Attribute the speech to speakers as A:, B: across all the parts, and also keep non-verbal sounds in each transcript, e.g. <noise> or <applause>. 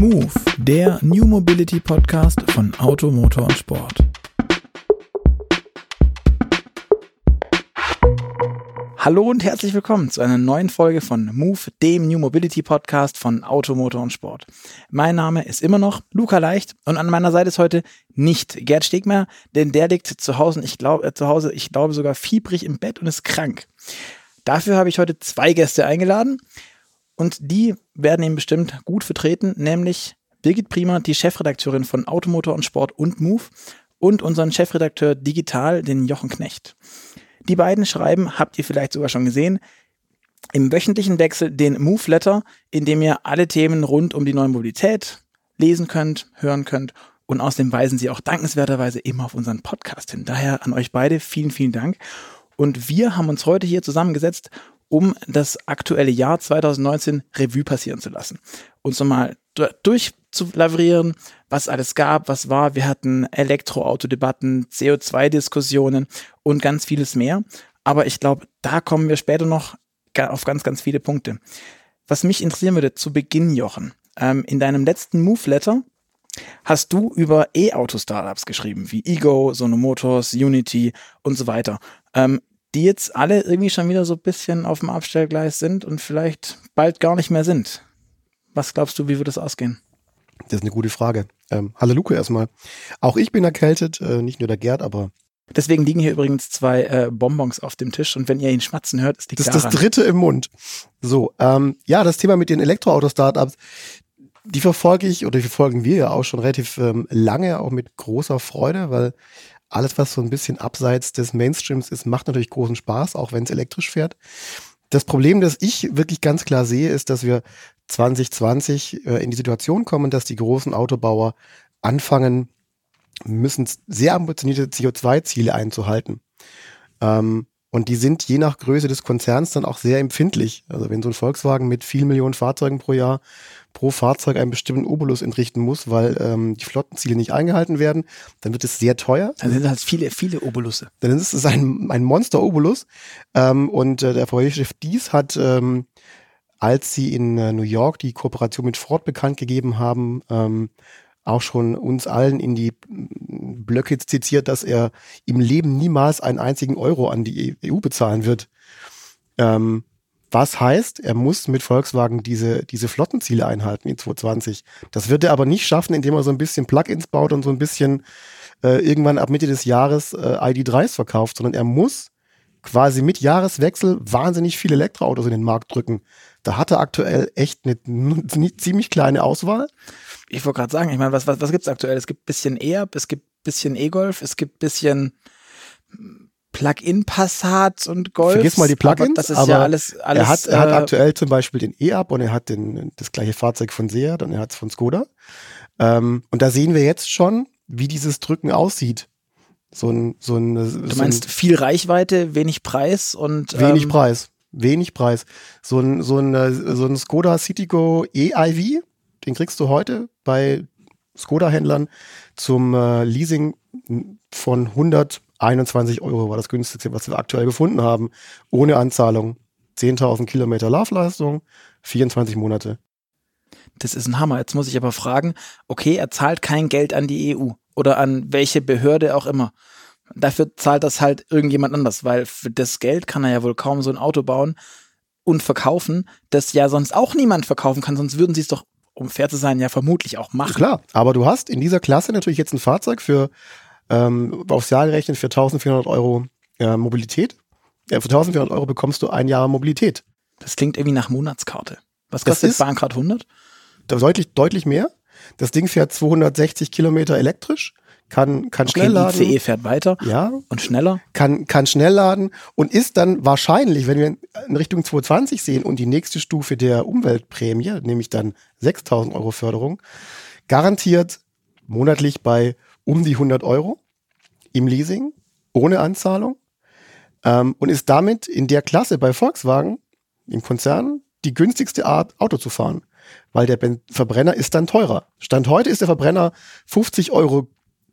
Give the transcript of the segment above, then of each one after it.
A: Move, der New Mobility Podcast von Auto, Motor und Sport. Hallo und herzlich willkommen zu einer neuen Folge von Move, dem New Mobility Podcast von Auto, Motor und Sport. Mein Name ist immer noch Luca Leicht und an meiner Seite ist heute nicht Gerd Stegmeier, denn der liegt zu Hause, ich glaube, äh, zu Hause, ich glaube sogar fiebrig im Bett und ist krank. Dafür habe ich heute zwei Gäste eingeladen und die werden ihn bestimmt gut vertreten, nämlich Birgit Prima, die Chefredakteurin von Automotor und Sport und Move und unseren Chefredakteur Digital, den Jochen Knecht. Die beiden schreiben, habt ihr vielleicht sogar schon gesehen, im wöchentlichen Wechsel den Move Letter, in dem ihr alle Themen rund um die neue Mobilität lesen könnt, hören könnt und außerdem weisen sie auch dankenswerterweise immer auf unseren Podcast hin. Daher an euch beide vielen, vielen Dank. Und wir haben uns heute hier zusammengesetzt, um das aktuelle Jahr 2019 Revue passieren zu lassen. Uns nochmal durchzulavrieren, was alles gab, was war. Wir hatten Elektroautodebatten, CO2-Diskussionen und ganz vieles mehr. Aber ich glaube, da kommen wir später noch auf ganz, ganz viele Punkte. Was mich interessieren würde, zu Beginn, Jochen, ähm, in deinem letzten Move-Letter hast du über E-Auto-Startups geschrieben, wie Ego, Sono Motors, Unity und so weiter. Ähm, die jetzt alle irgendwie schon wieder so ein bisschen auf dem Abstellgleis sind und vielleicht bald gar nicht mehr sind. Was glaubst du, wie wird das ausgehen?
B: Das ist eine gute Frage. Ähm, hallo Luke erstmal. Auch ich bin erkältet, äh, nicht nur der Gerd, aber.
A: Deswegen liegen hier übrigens zwei äh, Bonbons auf dem Tisch und wenn ihr ihn schmatzen hört, ist die
B: Das ist das dritte im Mund. So, ähm, ja, das Thema mit den Elektroauto-Startups, die verfolge ich oder die verfolgen wir ja auch schon relativ ähm, lange, auch mit großer Freude, weil alles, was so ein bisschen abseits des Mainstreams ist, macht natürlich großen Spaß, auch wenn es elektrisch fährt. Das Problem, das ich wirklich ganz klar sehe, ist, dass wir 2020 äh, in die Situation kommen, dass die großen Autobauer anfangen müssen, sehr ambitionierte CO2-Ziele einzuhalten. Ähm, und die sind je nach Größe des Konzerns dann auch sehr empfindlich. Also wenn so ein Volkswagen mit vielen Millionen Fahrzeugen pro Jahr pro Fahrzeug einen bestimmten Obolus entrichten muss, weil ähm, die Flottenziele nicht eingehalten werden, dann wird es sehr teuer.
A: Dann sind das viele, viele Obolusse.
B: Dann ist es ein, ein Monster-Obolus. Ähm, und äh, der VW-Chef Dies hat, ähm, als sie in äh, New York die Kooperation mit Ford bekannt gegeben haben, ähm, auch schon uns allen in die Blöcke zitiert, dass er im Leben niemals einen einzigen Euro an die EU bezahlen wird. Ähm, was heißt, er muss mit Volkswagen diese, diese Flottenziele einhalten in 2020. Das wird er aber nicht schaffen, indem er so ein bisschen Plugins baut und so ein bisschen äh, irgendwann ab Mitte des Jahres äh, ID3s verkauft, sondern er muss quasi mit Jahreswechsel wahnsinnig viele Elektroautos in den Markt drücken. Da hat er aktuell echt eine, eine ziemlich kleine Auswahl
A: ich wollte gerade sagen, ich meine, was, was, was gibt's aktuell? Es gibt bisschen E-Up, es gibt bisschen E-Golf, es gibt bisschen Plug-in Passat und Golf.
B: Vergiss mal die Plugins,
A: das ist aber ja alles, alles.
B: Er hat, er hat äh, aktuell zum Beispiel den E-Up und er hat den, das gleiche Fahrzeug von Seat und er hat es von Skoda. Ähm, und da sehen wir jetzt schon, wie dieses Drücken aussieht. So ein, so ein,
A: du meinst
B: so ein,
A: viel Reichweite, wenig Preis und
B: wenig ähm, Preis, wenig Preis. So ein, so ein, so ein Skoda Citigo e-iV, den kriegst du heute bei Skoda-Händlern zum äh, Leasing von 121 Euro, war das günstigste, was wir aktuell gefunden haben, ohne Anzahlung. 10.000 Kilometer Laufleistung, 24 Monate.
A: Das ist ein Hammer. Jetzt muss ich aber fragen, okay, er zahlt kein Geld an die EU oder an welche Behörde auch immer. Dafür zahlt das halt irgendjemand anders, weil für das Geld kann er ja wohl kaum so ein Auto bauen und verkaufen, das ja sonst auch niemand verkaufen kann, sonst würden sie es doch um fair zu sein, ja vermutlich auch machen.
B: Klar, aber du hast in dieser Klasse natürlich jetzt ein Fahrzeug für ähm, aufs Jahr gerechnet für 1400 Euro äh, Mobilität. Ja, für 1400 Euro bekommst du ein Jahr Mobilität.
A: Das klingt irgendwie nach Monatskarte. Was kostet Bahncard 100?
B: Deutlich, deutlich mehr. Das Ding fährt 260 Kilometer elektrisch kann, kann okay, schnell laden.
A: ICE fährt weiter
B: ja,
A: und schneller.
B: Kann, kann schnell laden und ist dann wahrscheinlich, wenn wir in Richtung 220 sehen und die nächste Stufe der Umweltprämie, nämlich dann 6000 Euro Förderung, garantiert monatlich bei um die 100 Euro im Leasing, ohne Anzahlung ähm, und ist damit in der Klasse bei Volkswagen im Konzern die günstigste Art, Auto zu fahren weil der Verbrenner ist dann teurer. Stand heute ist der Verbrenner 50 Euro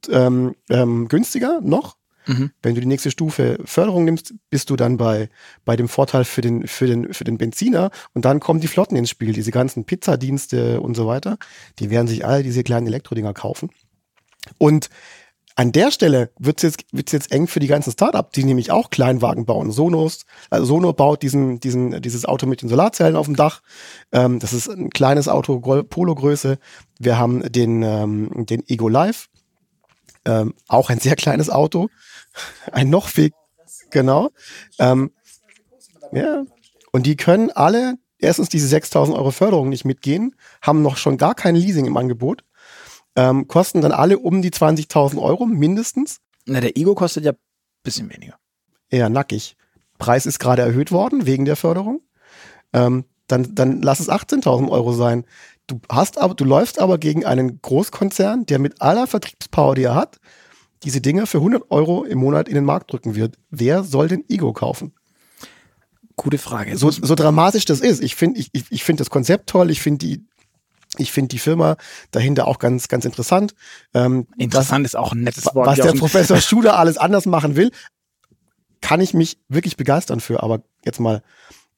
B: ähm, ähm, günstiger noch Mhm. Wenn du die nächste Stufe Förderung nimmst, bist du dann bei, bei dem Vorteil für den, für, den, für den Benziner und dann kommen die Flotten ins Spiel, diese ganzen Pizzadienste und so weiter. Die werden sich alle diese kleinen Elektrodinger kaufen. Und an der Stelle wird es jetzt, wird's jetzt eng für die ganzen Startups, die nämlich auch Kleinwagen bauen. Sonos, also Sono baut diesen, diesen, dieses Auto mit den Solarzellen auf dem Dach. Ähm, das ist ein kleines Auto, Polo-Größe. Wir haben den, ähm, den Ego Live, ähm, auch ein sehr kleines Auto. <laughs> Ein noch viel, genau. Ähm, ja. Und die können alle erstens diese 6000 Euro Förderung nicht mitgehen, haben noch schon gar kein Leasing im Angebot ähm, kosten dann alle um die 20.000 Euro mindestens.
A: Na, der Ego kostet ja ein bisschen weniger.
B: Eher nackig. Preis ist gerade erhöht worden wegen der Förderung. Ähm, dann, dann lass es 18.000 Euro sein. Du hast aber, du läufst aber gegen einen Großkonzern, der mit aller Vertriebspower, die er hat, diese Dinger für 100 Euro im Monat in den Markt drücken wird. Wer soll den Ego kaufen?
A: Gute Frage.
B: So, so dramatisch das ist. Ich finde ich, ich finde das Konzept toll. Ich finde die, ich finde die Firma dahinter auch ganz, ganz interessant.
A: Ähm, interessant was, ist auch ein nettes
B: Wort. Was der Professor <laughs> Schuder alles anders machen will, kann ich mich wirklich begeistern für. Aber jetzt mal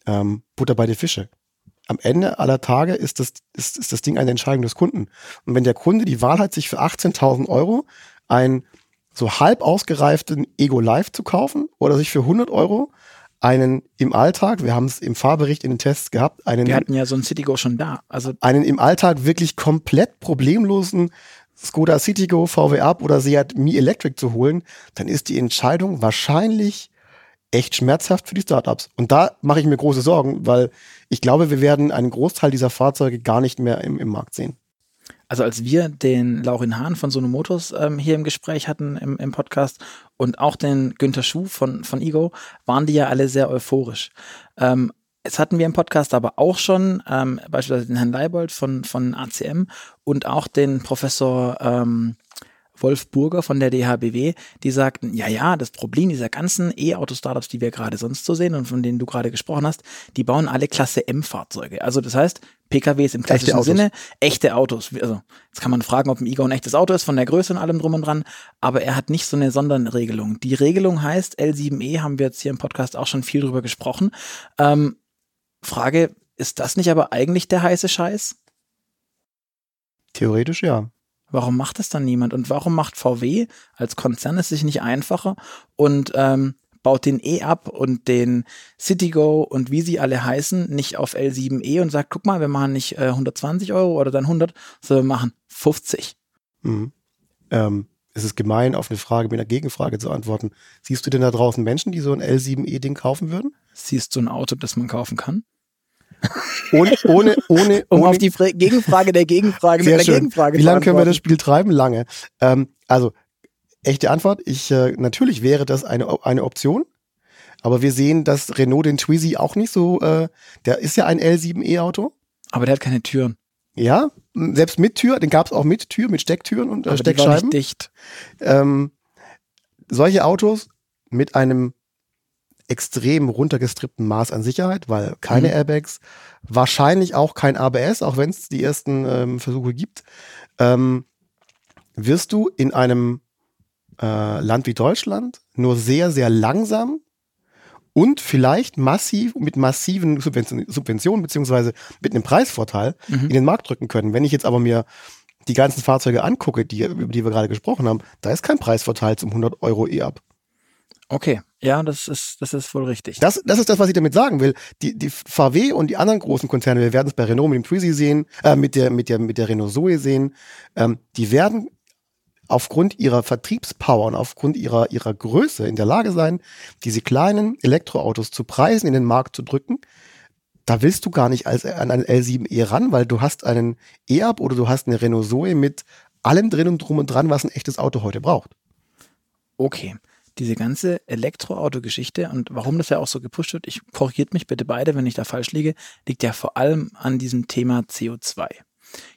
B: ähm, Butter bei den Fische. Am Ende aller Tage ist das, ist, ist das Ding eine Entscheidung des Kunden. Und wenn der Kunde die Wahl hat, sich für 18.000 Euro ein so halb ausgereiften Ego Live zu kaufen oder sich für 100 Euro einen im Alltag, wir haben es im Fahrbericht in den Tests gehabt, einen.
A: Wir hatten ja so ein Citigo schon da. Also
B: einen im Alltag wirklich komplett problemlosen Skoda Citigo, VW Up oder Seat Mi Electric zu holen, dann ist die Entscheidung wahrscheinlich echt schmerzhaft für die Startups. Und da mache ich mir große Sorgen, weil ich glaube, wir werden einen Großteil dieser Fahrzeuge gar nicht mehr im, im Markt sehen
A: also als wir den Laurin Hahn von Sono Motors ähm, hier im Gespräch hatten im, im Podcast und auch den Günther Schuh von, von Ego, waren die ja alle sehr euphorisch. Ähm, Jetzt hatten wir im Podcast aber auch schon ähm, beispielsweise den Herrn Leibold von, von ACM und auch den Professor ähm, Wolf Burger von der DHBW, die sagten, ja, ja, das Problem dieser ganzen E-Auto-Startups, die wir gerade sonst so sehen und von denen du gerade gesprochen hast, die bauen alle Klasse M-Fahrzeuge. Also das heißt, PKWs im klassischen echte Sinne, echte Autos. Also jetzt kann man fragen, ob ein Ego ein echtes Auto ist, von der Größe und allem drum und dran, aber er hat nicht so eine Sonderregelung. Die Regelung heißt, L7E haben wir jetzt hier im Podcast auch schon viel drüber gesprochen. Ähm, Frage, ist das nicht aber eigentlich der heiße Scheiß?
B: Theoretisch ja.
A: Warum macht es dann niemand? Und warum macht VW als Konzern es sich nicht einfacher und ähm, baut den E ab und den Citigo und wie sie alle heißen nicht auf L7E und sagt, guck mal, wir machen nicht äh, 120 Euro oder dann 100, sondern wir machen 50.
B: Mhm. Ähm, es ist gemein, auf eine Frage mit einer Gegenfrage zu antworten. Siehst du denn da draußen Menschen, die so ein L7E-Ding kaufen würden?
A: Siehst du ein Auto, das man kaufen kann?
B: Ohne, ohne, ohne, <laughs>
A: um
B: ohne,
A: auf die Fra Gegenfrage der Gegenfrage
B: mit der schön. Gegenfrage Wie lange können wir das Spiel treiben? Lange. Ähm, also, echte Antwort. Ich, äh, natürlich wäre das eine, eine Option. Aber wir sehen, dass Renault den Twizy auch nicht so, äh, der ist ja ein L7E-Auto.
A: Aber der hat keine Türen.
B: Ja, selbst mit Tür, den gab es auch mit Tür, mit Stecktüren und äh, Steckscheiben.
A: Die war nicht dicht.
B: Ähm, solche Autos mit einem extrem runtergestrippten Maß an Sicherheit, weil keine mhm. Airbags, wahrscheinlich auch kein ABS, auch wenn es die ersten ähm, Versuche gibt, ähm, wirst du in einem äh, Land wie Deutschland nur sehr, sehr langsam und vielleicht massiv mit massiven Subventionen, Subventionen beziehungsweise mit einem Preisvorteil mhm. in den Markt drücken können. Wenn ich jetzt aber mir die ganzen Fahrzeuge angucke, die, über die wir gerade gesprochen haben, da ist kein Preisvorteil zum 100 Euro E-Up.
A: Okay, ja, das ist, das ist wohl richtig.
B: Das, das ist das, was ich damit sagen will. Die, die VW und die anderen großen Konzerne, wir werden es bei Renault mit dem Twizy sehen, äh, mit der, mit der, mit der Renault Zoe sehen, ähm, die werden aufgrund ihrer Vertriebspower und aufgrund ihrer, ihrer Größe in der Lage sein, diese kleinen Elektroautos zu Preisen in den Markt zu drücken. Da willst du gar nicht als, an einen L7E ran, weil du hast einen E-Up oder du hast eine Renault Zoe mit allem drin und drum und dran, was ein echtes Auto heute braucht.
A: Okay diese ganze Elektroauto-Geschichte und warum das ja auch so gepusht wird, ich korrigiert mich bitte beide, wenn ich da falsch liege, liegt ja vor allem an diesem Thema CO2.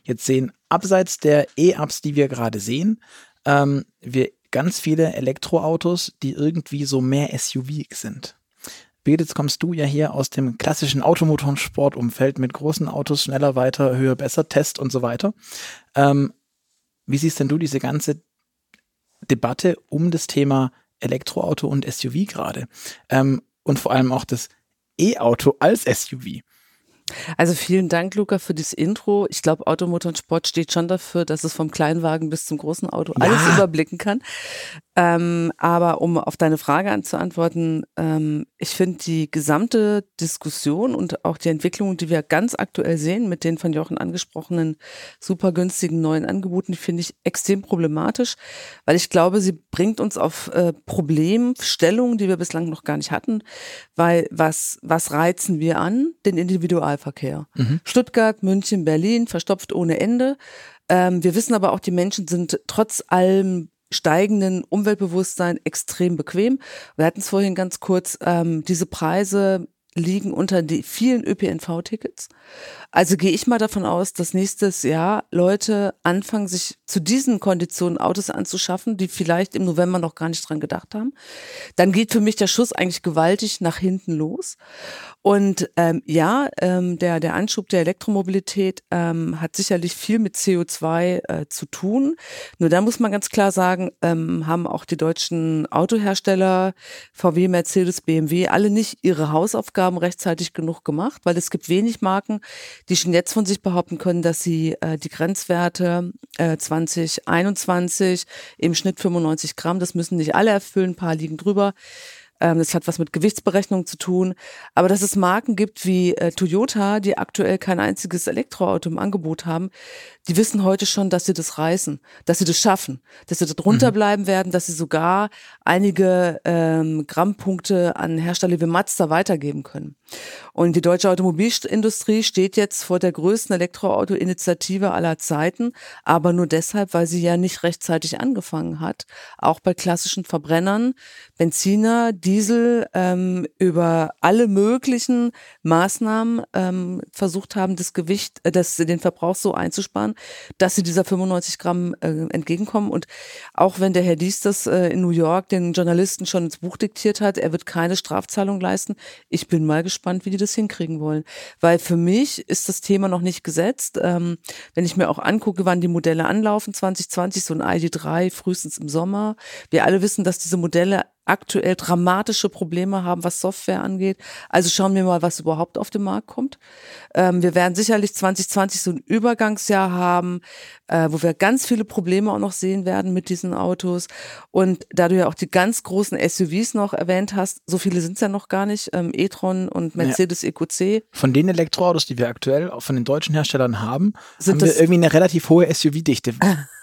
A: Jetzt sehen abseits der E-Ups, die wir gerade sehen, ähm, wir ganz viele Elektroautos, die irgendwie so mehr SUV sind. Jetzt kommst du ja hier aus dem klassischen Automotorensportumfeld mit großen Autos, schneller, weiter, höher, besser, Test und so weiter. Ähm, wie siehst denn du diese ganze Debatte um das Thema Elektroauto und SUV gerade. Ähm, und vor allem auch das E-Auto als SUV.
C: Also vielen Dank, Luca, für das Intro. Ich glaube, Automotor und Sport steht schon dafür, dass es vom Kleinwagen bis zum großen Auto alles ja. überblicken kann. Ähm, aber um auf deine Frage anzuantworten, ähm, ich finde die gesamte Diskussion und auch die Entwicklung, die wir ganz aktuell sehen mit den von Jochen angesprochenen super günstigen neuen Angeboten, finde ich extrem problematisch, weil ich glaube, sie bringt uns auf äh, Problemstellungen, die wir bislang noch gar nicht hatten, weil was, was reizen wir an? Den Individualverkehr. Mhm. Stuttgart, München, Berlin, verstopft ohne Ende. Ähm, wir wissen aber auch, die Menschen sind trotz allem steigenden Umweltbewusstsein extrem bequem. Wir hatten es vorhin ganz kurz, ähm, diese Preise liegen unter die vielen ÖPNV-Tickets. Also gehe ich mal davon aus, dass nächstes Jahr Leute anfangen, sich zu diesen Konditionen Autos anzuschaffen, die vielleicht im November noch gar nicht dran gedacht haben. Dann geht für mich der Schuss eigentlich gewaltig nach hinten los. Und ähm, ja, ähm, der, der Anschub der Elektromobilität ähm, hat sicherlich viel mit CO2 äh, zu tun. Nur da muss man ganz klar sagen, ähm, haben auch die deutschen Autohersteller, VW, Mercedes, BMW, alle nicht ihre Hausaufgaben rechtzeitig genug gemacht, weil es gibt wenig Marken, die schon jetzt von sich behaupten können, dass sie äh, die Grenzwerte äh, 2021 im Schnitt 95 Gramm, das müssen nicht alle erfüllen, ein paar liegen drüber, ähm, das hat was mit Gewichtsberechnung zu tun. Aber dass es Marken gibt wie äh, Toyota, die aktuell kein einziges Elektroauto im Angebot haben, die wissen heute schon, dass sie das reißen, dass sie das schaffen, dass sie da drunter mhm. bleiben werden, dass sie sogar einige ähm, Grammpunkte an Hersteller wie Mazda weitergeben können. Und die deutsche Automobilindustrie steht jetzt vor der größten Elektroauto-Initiative aller Zeiten, aber nur deshalb, weil sie ja nicht rechtzeitig angefangen hat, auch bei klassischen Verbrennern, Benziner, Diesel ähm, über alle möglichen Maßnahmen ähm, versucht haben, das Gewicht, äh, das, den Verbrauch so einzusparen, dass sie dieser 95 Gramm äh, entgegenkommen. Und auch wenn der Herr Dies das äh, in New York den Journalisten schon ins Buch diktiert hat, er wird keine Strafzahlung leisten. Ich bin mal gespannt, wie die das hinkriegen wollen. Weil für mich ist das Thema noch nicht gesetzt. Ähm, wenn ich mir auch angucke, wann die Modelle anlaufen, 2020, so ein ID3 frühestens im Sommer. Wir alle wissen, dass diese Modelle aktuell dramatische Probleme haben, was Software angeht. Also schauen wir mal, was überhaupt auf den Markt kommt. Ähm, wir werden sicherlich 2020 so ein Übergangsjahr haben, äh, wo wir ganz viele Probleme auch noch sehen werden mit diesen Autos. Und da du ja auch die ganz großen SUVs noch erwähnt hast, so viele sind es ja noch gar nicht, ähm, e-tron und Mercedes ja. EQC.
A: Von den Elektroautos, die wir aktuell auch von den deutschen Herstellern haben, sind haben wir irgendwie eine relativ hohe SUV-Dichte. <laughs>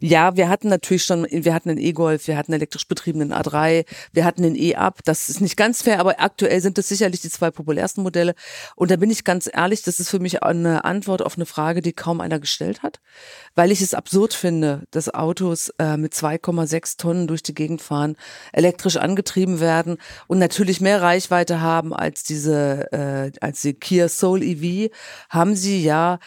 C: Ja, wir hatten natürlich schon, wir hatten einen E-Golf, wir hatten einen elektrisch betriebenen A3, wir hatten einen E-Up. Das ist nicht ganz fair, aber aktuell sind das sicherlich die zwei populärsten Modelle. Und da bin ich ganz ehrlich, das ist für mich eine Antwort auf eine Frage, die kaum einer gestellt hat, weil ich es absurd finde, dass Autos äh, mit 2,6 Tonnen durch die Gegend fahren, elektrisch angetrieben werden und natürlich mehr Reichweite haben als diese, äh, als die Kia Soul EV, haben sie ja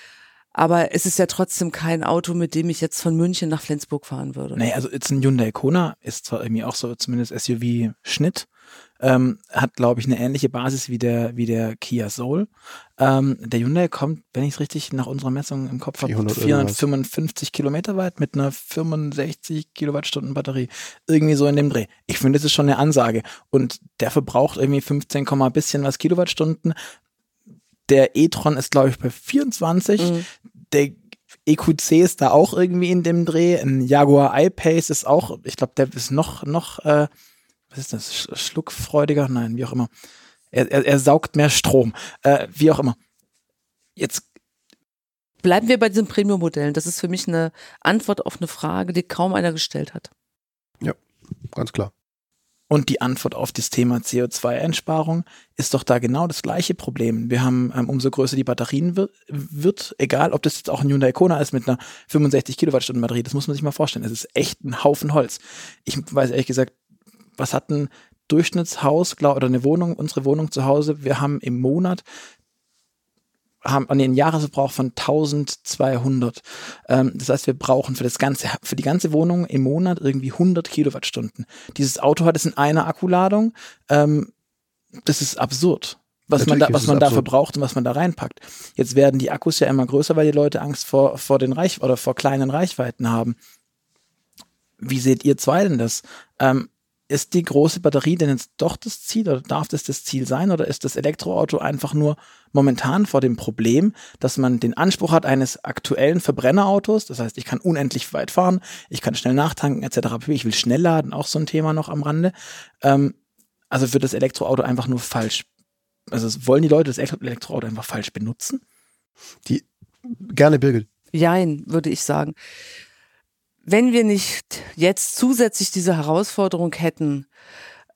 C: aber es ist ja trotzdem kein Auto, mit dem ich jetzt von München nach Flensburg fahren würde.
A: Nee, also jetzt ein Hyundai Kona ist zwar irgendwie auch so zumindest SUV-Schnitt, ähm, hat glaube ich eine ähnliche Basis wie der wie der Kia Soul. Ähm, der Hyundai kommt, wenn ich es richtig nach unserer Messung im Kopf habe, 455 Kilometer weit mit einer 65 Kilowattstunden Batterie. Irgendwie so in dem Dreh. Ich finde, das ist schon eine Ansage. Und der verbraucht irgendwie 15, bisschen was Kilowattstunden. Der e-tron ist, glaube ich, bei 24. Mhm. Der EQC ist da auch irgendwie in dem Dreh. Ein Jaguar I-Pace ist auch, ich glaube, der ist noch, noch, äh, was ist das, schluckfreudiger? Nein, wie auch immer. Er, er, er saugt mehr Strom. Äh, wie auch immer. Jetzt
C: Bleiben wir bei diesen Premium-Modellen. Das ist für mich eine Antwort auf eine Frage, die kaum einer gestellt hat.
B: Ja, ganz klar.
A: Und die Antwort auf das Thema CO2-Einsparung ist doch da genau das gleiche Problem. Wir haben, ähm, umso größer die Batterien wird, wird, egal ob das jetzt auch ein Hyundai Kona ist mit einer 65 Kilowattstunden Batterie, das muss man sich mal vorstellen. Es ist echt ein Haufen Holz. Ich weiß ehrlich gesagt, was hat ein Durchschnittshaus glaub, oder eine Wohnung, unsere Wohnung zu Hause? Wir haben im Monat haben einen Jahresverbrauch von 1200. Ähm, das heißt, wir brauchen für das ganze, für die ganze Wohnung im Monat irgendwie 100 Kilowattstunden. Dieses Auto hat es in einer Akkuladung. Ähm, das ist absurd. Was Natürlich man da, was man da verbraucht und was man da reinpackt. Jetzt werden die Akkus ja immer größer, weil die Leute Angst vor, vor den Reich oder vor kleinen Reichweiten haben. Wie seht ihr zwei denn das? Ähm, ist die große Batterie denn jetzt doch das Ziel oder darf das das Ziel sein oder ist das Elektroauto einfach nur momentan vor dem Problem, dass man den Anspruch hat eines aktuellen Verbrennerautos, das heißt, ich kann unendlich weit fahren, ich kann schnell nachtanken etc. Ich will schnell laden, auch so ein Thema noch am Rande. Ähm, also wird das Elektroauto einfach nur falsch, also wollen die Leute das Elektroauto einfach falsch benutzen?
B: Die gerne Birgit.
C: Jein, würde ich sagen wenn wir nicht jetzt zusätzlich diese Herausforderung hätten,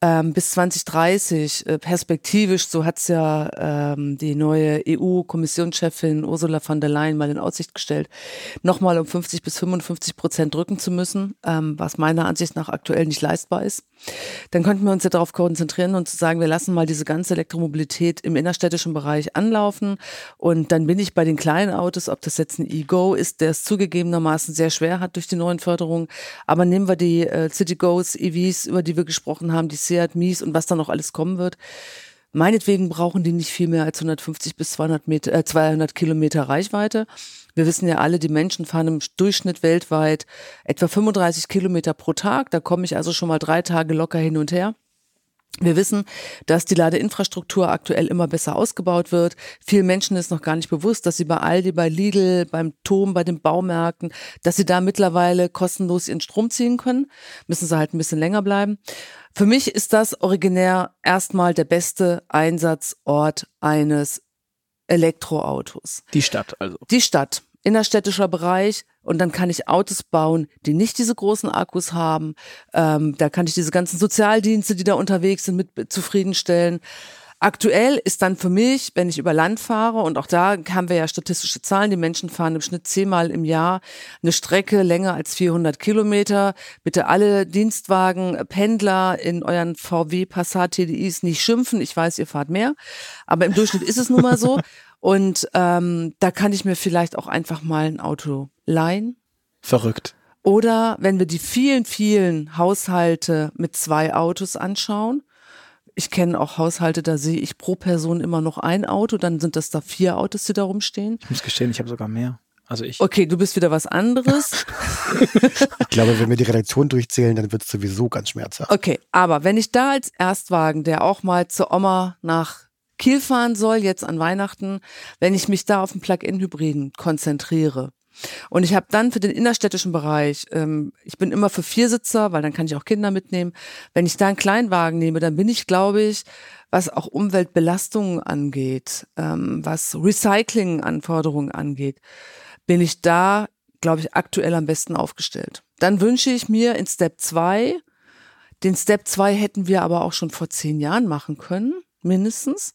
C: ähm, bis 2030 äh, perspektivisch, so hat's ja ähm, die neue EU-Kommissionschefin Ursula von der Leyen mal in Aussicht gestellt, nochmal um 50 bis 55 Prozent drücken zu müssen, ähm, was meiner Ansicht nach aktuell nicht leistbar ist. Dann könnten wir uns ja darauf konzentrieren und zu sagen, wir lassen mal diese ganze Elektromobilität im innerstädtischen Bereich anlaufen und dann bin ich bei den kleinen Autos, ob das jetzt ein E-Go ist, der es zugegebenermaßen sehr schwer hat durch die neuen Förderungen, aber nehmen wir die äh, City Goes, EVs, über die wir gesprochen haben, die Seat, Mies und was da noch alles kommen wird. Meinetwegen brauchen die nicht viel mehr als 150 bis 200, Meter, äh, 200 Kilometer Reichweite. Wir wissen ja alle, die Menschen fahren im Durchschnitt weltweit etwa 35 Kilometer pro Tag. Da komme ich also schon mal drei Tage locker hin und her. Wir wissen, dass die Ladeinfrastruktur aktuell immer besser ausgebaut wird. Vielen Menschen ist noch gar nicht bewusst, dass sie bei Aldi, bei Lidl, beim Tom, bei den Baumärkten, dass sie da mittlerweile kostenlos ihren Strom ziehen können. Müssen sie halt ein bisschen länger bleiben. Für mich ist das originär erstmal der beste Einsatzort eines Elektroautos.
A: Die Stadt also.
C: Die Stadt innerstädtischer Bereich und dann kann ich Autos bauen, die nicht diese großen Akkus haben. Ähm, da kann ich diese ganzen Sozialdienste, die da unterwegs sind, mit zufriedenstellen. Aktuell ist dann für mich, wenn ich über Land fahre, und auch da haben wir ja statistische Zahlen, die Menschen fahren im Schnitt zehnmal im Jahr eine Strecke länger als 400 Kilometer. Bitte alle Dienstwagen, Pendler in euren VW Passat TDIs nicht schimpfen. Ich weiß, ihr fahrt mehr, aber im Durchschnitt ist es nun mal so. <laughs> Und ähm, da kann ich mir vielleicht auch einfach mal ein Auto leihen.
A: Verrückt.
C: Oder wenn wir die vielen, vielen Haushalte mit zwei Autos anschauen. Ich kenne auch Haushalte, da sehe ich pro Person immer noch ein Auto, dann sind das da vier Autos, die da rumstehen.
A: Ich muss gestehen, ich habe sogar mehr. Also ich.
C: Okay, du bist wieder was anderes. <laughs>
B: ich glaube, wenn wir die Redaktion durchzählen, dann wird es sowieso ganz schmerzhaft.
C: Okay, aber wenn ich da als Erstwagen, der auch mal zur Oma nach Kiel fahren soll, jetzt an Weihnachten, wenn ich mich da auf den Plug-in-Hybriden konzentriere. Und ich habe dann für den innerstädtischen Bereich, ähm, ich bin immer für Viersitzer, weil dann kann ich auch Kinder mitnehmen. Wenn ich da einen Kleinwagen nehme, dann bin ich, glaube ich, was auch Umweltbelastungen angeht, ähm, was Recycling-Anforderungen angeht, bin ich da, glaube ich, aktuell am besten aufgestellt. Dann wünsche ich mir in Step 2, den Step 2 hätten wir aber auch schon vor zehn Jahren machen können mindestens.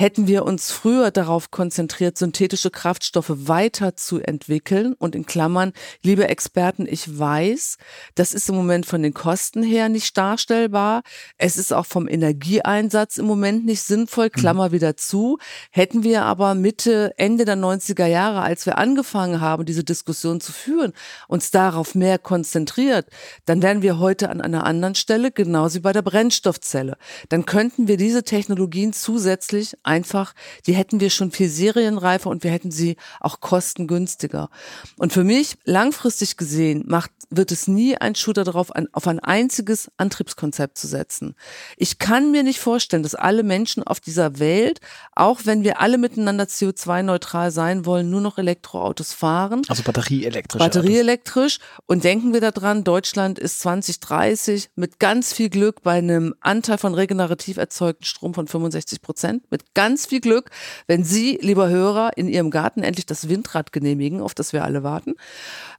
C: Hätten wir uns früher darauf konzentriert, synthetische Kraftstoffe weiterzuentwickeln und in Klammern, liebe Experten, ich weiß, das ist im Moment von den Kosten her nicht darstellbar. Es ist auch vom Energieeinsatz im Moment nicht sinnvoll, mhm. Klammer wieder zu. Hätten wir aber Mitte, Ende der 90er Jahre, als wir angefangen haben, diese Diskussion zu führen, uns darauf mehr konzentriert, dann wären wir heute an einer anderen Stelle, genauso wie bei der Brennstoffzelle. Dann könnten wir diese Technologien zusätzlich einfach, die hätten wir schon viel serienreifer und wir hätten sie auch kostengünstiger. Und für mich, langfristig gesehen, macht, wird es nie ein Shooter darauf, ein, auf ein einziges Antriebskonzept zu setzen. Ich kann mir nicht vorstellen, dass alle Menschen auf dieser Welt, auch wenn wir alle miteinander CO2-neutral sein wollen, nur noch Elektroautos fahren.
A: Also batterieelektrisch.
C: Batterieelektrisch. Und denken wir daran, Deutschland ist 2030 mit ganz viel Glück bei einem Anteil von regenerativ erzeugten Strom von 65 Prozent, mit ganz viel Glück, wenn Sie, lieber Hörer, in Ihrem Garten endlich das Windrad genehmigen, auf das wir alle warten,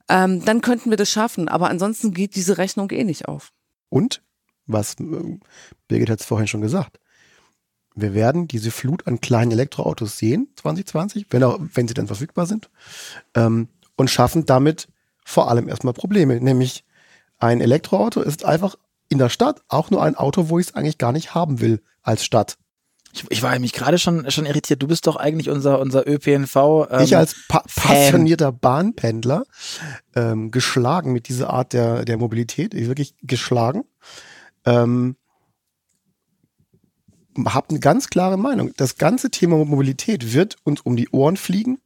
C: ähm, dann könnten wir das schaffen. Aber ansonsten geht diese Rechnung eh nicht auf.
B: Und, was äh, Birgit hat es vorhin schon gesagt, wir werden diese Flut an kleinen Elektroautos sehen, 2020, wenn, auch, wenn sie dann verfügbar sind, ähm, und schaffen damit vor allem erstmal Probleme. Nämlich ein Elektroauto ist einfach in der Stadt auch nur ein Auto, wo ich es eigentlich gar nicht haben will als Stadt.
A: Ich, ich war mich gerade schon, schon irritiert. Du bist doch eigentlich unser, unser ÖPNV.
B: Ähm, ich als pa passionierter Bahnpendler ähm, geschlagen mit dieser Art der, der Mobilität, ich wirklich geschlagen. Ähm, habe eine ganz klare Meinung. Das ganze Thema Mobilität wird uns um die Ohren fliegen.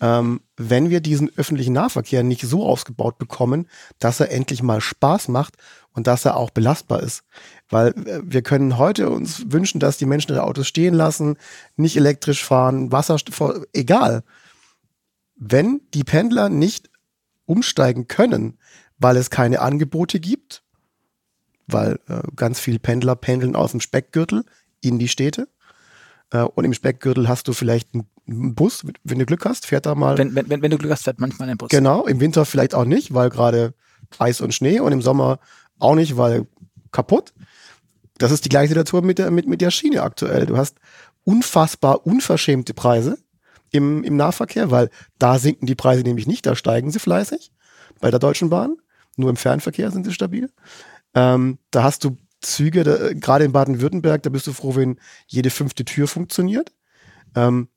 B: ähm, wenn wir diesen öffentlichen Nahverkehr nicht so ausgebaut bekommen, dass er endlich mal Spaß macht und dass er auch belastbar ist. Weil äh, wir können heute uns wünschen, dass die Menschen ihre Autos stehen lassen, nicht elektrisch fahren, Wasserstoff, egal. Wenn die Pendler nicht umsteigen können, weil es keine Angebote gibt, weil äh, ganz viele Pendler pendeln aus dem Speckgürtel in die Städte. Äh, und im Speckgürtel hast du vielleicht einen Bus, wenn du Glück hast, fährt da mal.
A: Wenn, wenn, wenn du Glück hast, fährt manchmal ein Bus.
B: Genau, im Winter vielleicht auch nicht, weil gerade Eis und Schnee und im Sommer auch nicht, weil kaputt. Das ist die gleiche Situation mit der, mit, mit der Schiene aktuell. Du hast unfassbar unverschämte Preise im, im Nahverkehr, weil da sinken die Preise nämlich nicht, da steigen sie fleißig bei der Deutschen Bahn. Nur im Fernverkehr sind sie stabil. Ähm, da hast du Züge, gerade in Baden-Württemberg, da bist du froh, wenn jede fünfte Tür funktioniert. Ähm,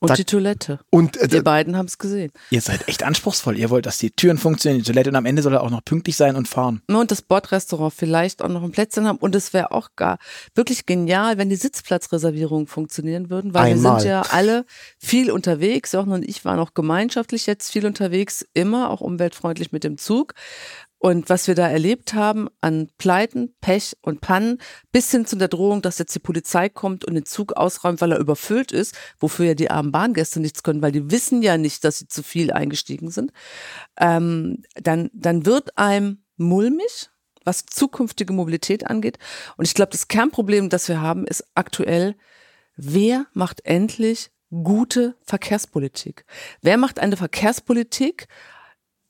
C: und
B: da,
C: die Toilette.
B: Und äh,
C: wir beiden haben es gesehen.
A: Ihr seid echt anspruchsvoll. Ihr wollt, dass die Türen funktionieren, die Toilette und am Ende soll er auch noch pünktlich sein und fahren.
C: Und das Bordrestaurant vielleicht auch noch ein Plätzchen haben. Und es wäre auch gar wirklich genial, wenn die Sitzplatzreservierungen funktionieren würden, weil
B: Einmal.
C: wir sind ja alle viel unterwegs. Jochen und ich waren auch gemeinschaftlich jetzt viel unterwegs, immer auch umweltfreundlich mit dem Zug. Und was wir da erlebt haben an Pleiten, Pech und Pannen, bis hin zu der Drohung, dass jetzt die Polizei kommt und den Zug ausräumt, weil er überfüllt ist, wofür ja die armen Bahngäste nichts können, weil die wissen ja nicht, dass sie zu viel eingestiegen sind, ähm, dann, dann wird einem mulmig, was zukünftige Mobilität angeht. Und ich glaube, das Kernproblem, das wir haben, ist aktuell, wer macht endlich gute Verkehrspolitik? Wer macht eine Verkehrspolitik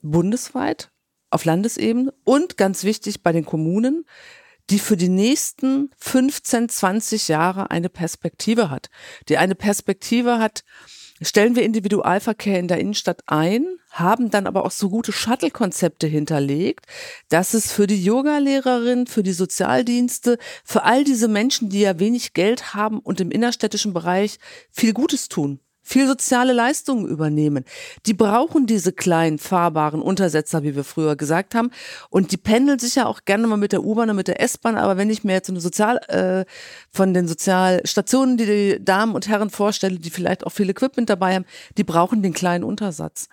C: bundesweit, auf Landesebene und ganz wichtig bei den Kommunen, die für die nächsten 15, 20 Jahre eine Perspektive hat. Die eine Perspektive hat, stellen wir Individualverkehr in der Innenstadt ein, haben dann aber auch so gute Shuttle-Konzepte hinterlegt, dass es für die Yoga-Lehrerin, für die Sozialdienste, für all diese Menschen, die ja wenig Geld haben und im innerstädtischen Bereich viel Gutes tun viel soziale Leistungen übernehmen. Die brauchen diese kleinen fahrbaren Untersetzer, wie wir früher gesagt haben. Und die pendeln sich ja auch gerne mal mit der U-Bahn und mit der S-Bahn. Aber wenn ich mir jetzt eine Sozial, äh, von den Sozialstationen, die die Damen und Herren vorstelle, die vielleicht auch viel Equipment dabei haben, die brauchen den kleinen Untersatz.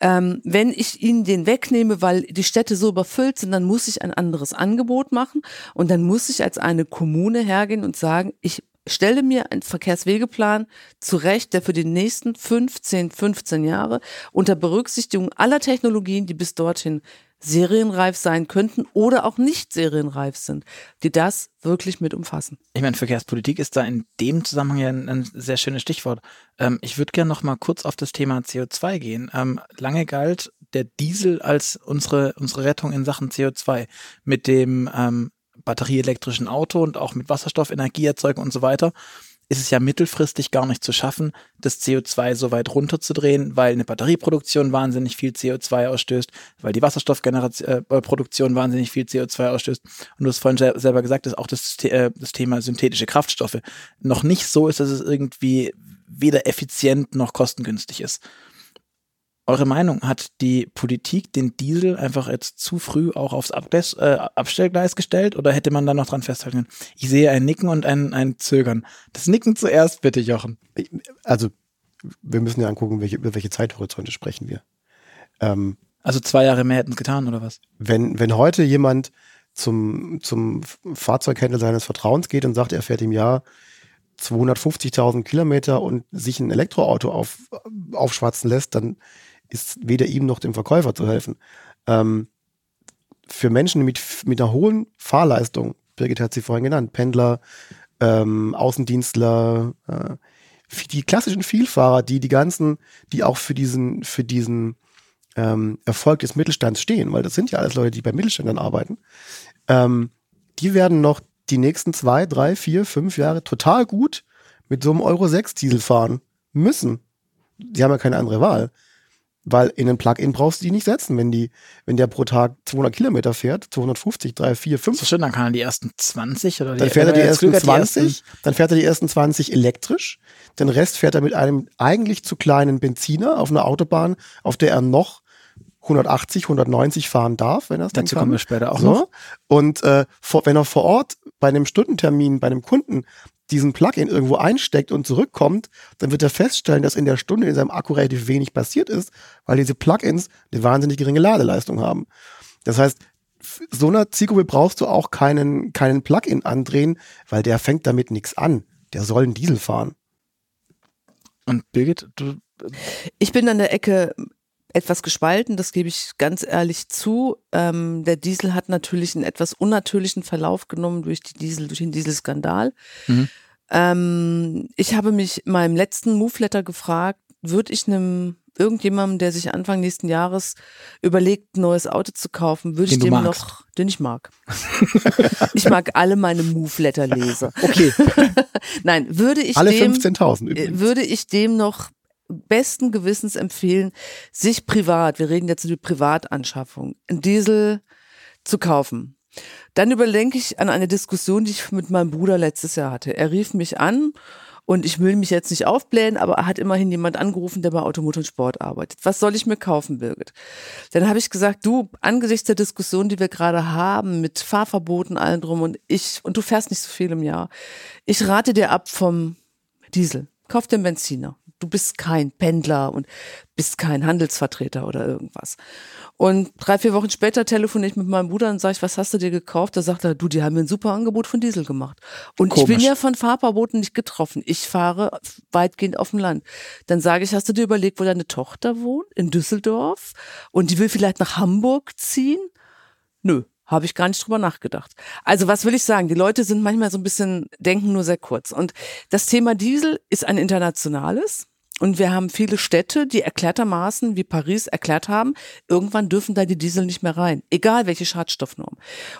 C: Ähm, wenn ich ihnen den wegnehme, weil die Städte so überfüllt sind, dann muss ich ein anderes Angebot machen und dann muss ich als eine Kommune hergehen und sagen, ich stelle mir einen Verkehrswegeplan zurecht, der für die nächsten 15, 15 Jahre unter Berücksichtigung aller Technologien, die bis dorthin serienreif sein könnten oder auch nicht serienreif sind, die das wirklich mit umfassen.
A: Ich meine, Verkehrspolitik ist da in dem Zusammenhang ja ein, ein sehr schönes Stichwort. Ähm, ich würde gerne noch mal kurz auf das Thema CO2 gehen. Ähm, lange galt der Diesel als unsere, unsere Rettung in Sachen CO2 mit dem ähm, batterieelektrischen Auto und auch mit Wasserstoff Energie erzeugen und so weiter, ist es ja mittelfristig gar nicht zu schaffen, das CO2 so weit runterzudrehen, weil eine Batterieproduktion wahnsinnig viel CO2 ausstößt, weil die Wasserstoffproduktion äh, wahnsinnig viel CO2 ausstößt. Und du hast vorhin selber gesagt, dass auch das, äh, das Thema synthetische Kraftstoffe noch nicht so ist, dass es irgendwie weder effizient noch kostengünstig ist. Eure Meinung, hat die Politik den Diesel einfach jetzt zu früh auch aufs Abgleis, äh, Abstellgleis gestellt oder hätte man da noch dran festhalten können? Ich sehe ein Nicken und ein, ein Zögern. Das Nicken zuerst bitte, Jochen.
B: Also, wir müssen ja angucken, welche, über welche Zeithorizonte sprechen wir. Ähm,
A: also zwei Jahre mehr hätten es getan, oder was?
B: Wenn, wenn heute jemand zum, zum Fahrzeughändler seines Vertrauens geht und sagt, er fährt im Jahr 250.000 Kilometer und sich ein Elektroauto auf, aufschwatzen lässt, dann ist weder ihm noch dem Verkäufer zu helfen. Ähm, für Menschen mit, mit einer hohen Fahrleistung, Birgit hat sie vorhin genannt, Pendler, ähm, Außendienstler, äh, die klassischen Vielfahrer, die die ganzen, die auch für diesen, für diesen ähm, Erfolg des Mittelstands stehen, weil das sind ja alles Leute, die bei Mittelständlern arbeiten, ähm, die werden noch die nächsten zwei, drei, vier, fünf Jahre total gut mit so einem Euro 6 Diesel fahren müssen. Sie haben ja keine andere Wahl. Weil in ein Plug-in brauchst du die nicht setzen, wenn die, wenn der pro Tag 200 Kilometer fährt, 250, 3, 4, 5.
A: So schön, dann kann er die ersten 20 oder die,
B: Dann fährt er die ersten
A: Klüger,
B: 20,
A: die ersten,
B: dann fährt er die ersten 20 elektrisch. Den Rest fährt er mit einem eigentlich zu kleinen Benziner auf einer Autobahn, auf der er noch 180, 190 fahren darf, wenn er es dann
A: Dazu
B: kann.
A: kommen wir später auch
B: so.
A: noch.
B: Und äh, vor, wenn er vor Ort bei einem Stundentermin bei einem Kunden diesen Plugin irgendwo einsteckt und zurückkommt, dann wird er feststellen, dass in der Stunde in seinem Akku relativ wenig passiert ist, weil diese Plugins eine wahnsinnig geringe Ladeleistung haben. Das heißt, so einer Zielgruppe brauchst du auch keinen, keinen Plugin andrehen, weil der fängt damit nichts an. Der soll einen Diesel fahren.
A: Und Birgit, du.
C: Ich bin an der Ecke etwas gespalten, das gebe ich ganz ehrlich zu. Ähm, der Diesel hat natürlich einen etwas unnatürlichen Verlauf genommen durch die Diesel, durch den Dieselskandal. Mhm. Ähm, ich habe mich in meinem letzten Move-Letter gefragt, würde ich einem irgendjemandem, der sich Anfang nächsten Jahres überlegt, ein neues Auto zu kaufen, würde ich dem noch, den ich mag. <laughs> ich mag alle meine Move-Letter-Leser.
A: Okay. <laughs>
C: Nein, würde ich
B: alle
C: dem,
B: 15.000 übrigens.
C: würde ich dem noch besten Gewissens empfehlen, sich privat, wir reden jetzt über Privatanschaffung, einen Diesel zu kaufen. Dann überdenke ich an eine Diskussion, die ich mit meinem Bruder letztes Jahr hatte. Er rief mich an und ich will mich jetzt nicht aufblähen, aber er hat immerhin jemand angerufen, der bei Automotor und Sport arbeitet. Was soll ich mir kaufen, Birgit? Dann habe ich gesagt, du, angesichts der Diskussion, die wir gerade haben, mit Fahrverboten, allen drum und ich, und du fährst nicht so viel im Jahr, ich rate dir ab vom Diesel. Kauf den Benziner. Du bist kein Pendler und bist kein Handelsvertreter oder irgendwas. Und drei, vier Wochen später telefoniere ich mit meinem Bruder und sage ich, was hast du dir gekauft? Da sagt er, du, die haben mir ein super Angebot von Diesel gemacht. Und Komisch. ich bin ja von Fahrverboten nicht getroffen. Ich fahre weitgehend auf dem Land. Dann sage ich, hast du dir überlegt, wo deine Tochter wohnt? In Düsseldorf? Und die will vielleicht nach Hamburg ziehen? Nö. Habe ich gar nicht drüber nachgedacht. Also was will ich sagen? Die Leute sind manchmal so ein bisschen, denken nur sehr kurz. Und das Thema Diesel ist ein internationales. Und wir haben viele Städte, die erklärtermaßen, wie Paris erklärt haben, irgendwann dürfen da die Diesel nicht mehr rein, egal welche Schadstoffnorm.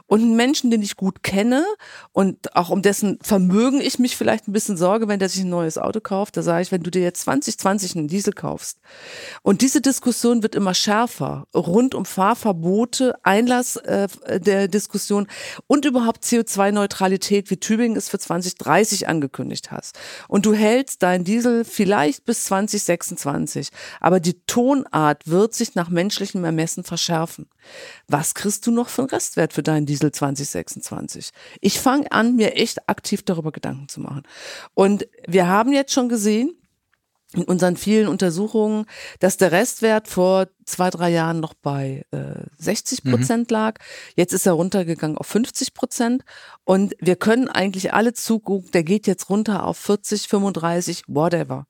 C: Und einen Menschen, den ich gut kenne und auch um dessen Vermögen ich mich vielleicht ein bisschen sorge, wenn der sich ein neues Auto kauft, da sage ich, wenn du dir jetzt 2020 einen Diesel kaufst und diese Diskussion wird immer schärfer rund um Fahrverbote, Einlass äh, der Diskussion und überhaupt CO2-Neutralität, wie Tübingen es für 2030 angekündigt hast. Und du hältst deinen Diesel vielleicht bis 2026. Aber die Tonart wird sich nach menschlichem Ermessen verschärfen. Was kriegst du noch für einen Restwert für deinen Diesel 2026? Ich fange an, mir echt aktiv darüber Gedanken zu machen. Und wir haben jetzt schon gesehen, in unseren vielen Untersuchungen, dass der Restwert vor zwei, drei Jahren noch bei äh, 60 mhm. Prozent mhm. lag. Jetzt ist er runtergegangen auf 50 Prozent. Und wir können eigentlich alle zugucken, der geht jetzt runter auf 40, 35, whatever.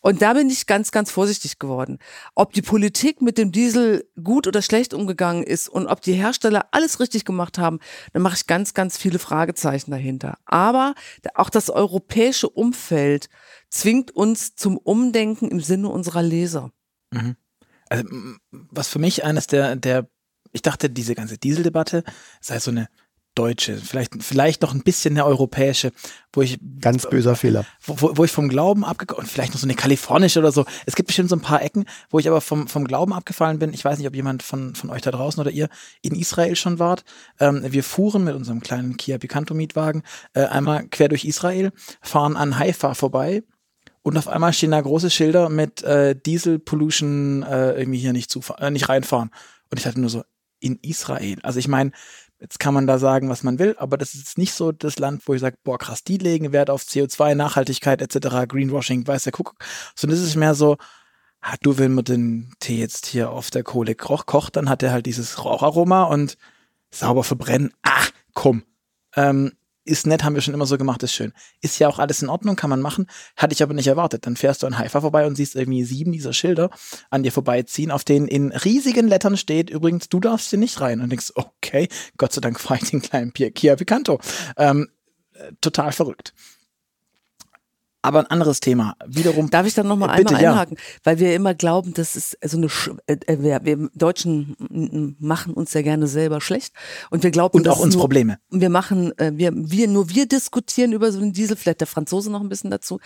C: Und da bin ich ganz, ganz vorsichtig geworden. Ob die Politik mit dem Diesel gut oder schlecht umgegangen ist und ob die Hersteller alles richtig gemacht haben, da mache ich ganz, ganz viele Fragezeichen dahinter. Aber auch das europäische Umfeld zwingt uns zum Umdenken im Sinne unserer Leser.
A: Mhm. Also, was für mich eines der, der, ich dachte, diese ganze Dieseldebatte sei so eine deutsche, vielleicht, vielleicht noch ein bisschen eine europäische, wo ich.
B: Ganz böser Fehler.
A: Wo, wo ich vom Glauben abgekommen, vielleicht noch so eine kalifornische oder so. Es gibt bestimmt so ein paar Ecken, wo ich aber vom, vom Glauben abgefallen bin. Ich weiß nicht, ob jemand von, von euch da draußen oder ihr in Israel schon wart. Ähm, wir fuhren mit unserem kleinen Kia Picanto Mietwagen äh, einmal quer durch Israel, fahren an Haifa vorbei und auf einmal stehen da große Schilder mit äh, Diesel Pollution äh, irgendwie hier nicht, äh, nicht reinfahren. Und ich hatte nur so, in Israel. Also ich meine, jetzt kann man da sagen, was man will, aber das ist nicht so das Land, wo ich sage, boah krass, die legen Wert auf CO2, Nachhaltigkeit etc., Greenwashing, weiß der Kuckuck. Sondern es ist mehr so, ah, du, wenn man den Tee jetzt hier auf der Kohle kocht, dann hat er halt dieses Raucharoma und sauber verbrennen. Ach, komm. Ähm, ist nett, haben wir schon immer so gemacht, ist schön. Ist ja auch alles in Ordnung, kann man machen. Hatte ich aber nicht erwartet. Dann fährst du an Haifa vorbei und siehst irgendwie sieben dieser Schilder an dir vorbeiziehen, auf denen in riesigen Lettern steht, übrigens, du darfst hier nicht rein. Und denkst, okay, Gott sei Dank fahre ich den kleinen Kia Picanto. Ähm, äh, total verrückt. Aber ein anderes Thema. Wiederum.
C: Darf ich dann nochmal äh, einmal einhaken? Ja. Weil wir immer glauben, das ist so eine, Sch äh, äh wir, wir Deutschen machen uns ja gerne selber schlecht. Und wir glauben,
A: und auch uns
C: nur,
A: Probleme.
C: Wir machen, äh, wir, wir, nur wir diskutieren über so einen Diesel, vielleicht der Franzose noch ein bisschen dazu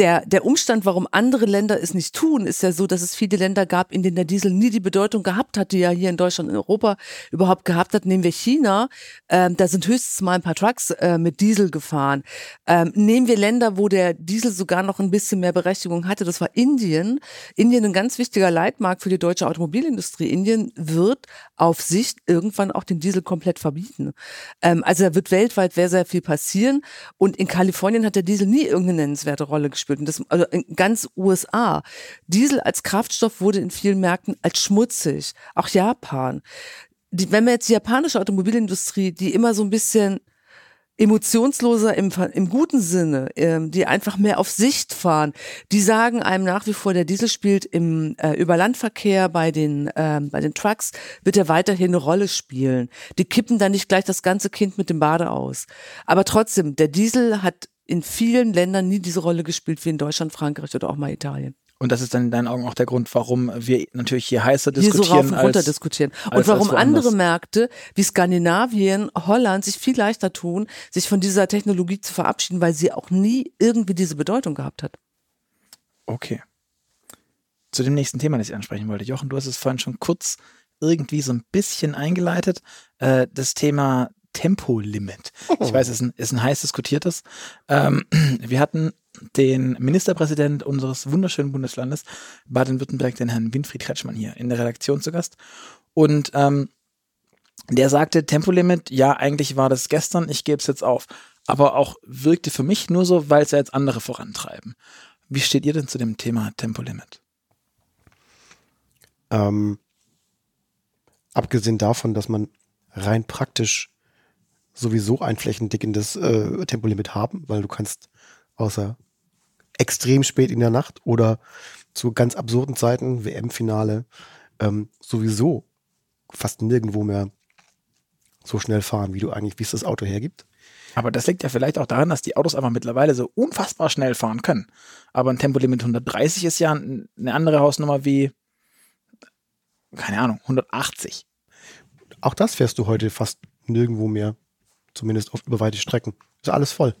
C: der, der Umstand, warum andere Länder es nicht tun, ist ja so, dass es viele Länder gab, in denen der Diesel nie die Bedeutung gehabt hat, die ja hier in Deutschland und Europa überhaupt gehabt hat. Nehmen wir China, ähm, da sind höchstens mal ein paar Trucks äh, mit Diesel gefahren. Ähm, nehmen wir Länder, wo der Diesel sogar noch ein bisschen mehr Berechtigung hatte, das war Indien. Indien ein ganz wichtiger Leitmarkt für die deutsche Automobilindustrie. Indien wird auf Sicht irgendwann auch den Diesel komplett verbieten. Ähm, also da wird weltweit sehr, sehr viel passieren. Und in Kalifornien hat der Diesel nie irgendeine nennenswerte Rolle gespielt. Und das, also in ganz USA. Diesel als Kraftstoff wurde in vielen Märkten als schmutzig. Auch Japan. Die, wenn wir jetzt die japanische Automobilindustrie, die immer so ein bisschen emotionsloser im, im guten Sinne, ähm, die einfach mehr auf Sicht fahren, die sagen einem nach wie vor, der Diesel spielt im äh, Überlandverkehr bei den, ähm, bei den Trucks, wird er weiterhin eine Rolle spielen. Die kippen dann nicht gleich das ganze Kind mit dem Bade aus. Aber trotzdem, der Diesel hat in vielen Ländern nie diese Rolle gespielt wie in Deutschland, Frankreich oder auch mal Italien.
A: Und das ist dann in deinen Augen auch der Grund, warum wir natürlich hier heißer diskutieren. Hier so rauf
C: und runter als, diskutieren. Und als, warum als andere Märkte wie Skandinavien, Holland sich viel leichter tun, sich von dieser Technologie zu verabschieden, weil sie auch nie irgendwie diese Bedeutung gehabt hat.
A: Okay. Zu dem nächsten Thema, das ich ansprechen wollte. Jochen, du hast es vorhin schon kurz irgendwie so ein bisschen eingeleitet. Äh, das Thema Tempolimit. Ich weiß, es ist ein, ist ein heiß diskutiertes. Ähm, <clears throat> wir hatten den Ministerpräsident unseres wunderschönen Bundeslandes Baden-Württemberg, den Herrn Winfried Kretschmann hier in der Redaktion zu Gast. Und ähm, der sagte, Tempolimit, ja, eigentlich war das gestern, ich gebe es jetzt auf. Aber auch wirkte für mich nur so, weil es ja jetzt andere vorantreiben. Wie steht ihr denn zu dem Thema Tempolimit?
B: Ähm, abgesehen davon, dass man rein praktisch sowieso ein flächendeckendes äh, Tempolimit haben, weil du kannst außer extrem spät in der Nacht oder zu ganz absurden Zeiten, WM-Finale, ähm, sowieso fast nirgendwo mehr so schnell fahren, wie du eigentlich, wie es das Auto hergibt.
A: Aber das liegt ja vielleicht auch daran, dass die Autos einfach mittlerweile so unfassbar schnell fahren können. Aber ein Tempolimit 130 ist ja eine andere Hausnummer wie, keine Ahnung, 180.
B: Auch das fährst du heute fast nirgendwo mehr. Zumindest auf über weite Strecken. Ist alles voll.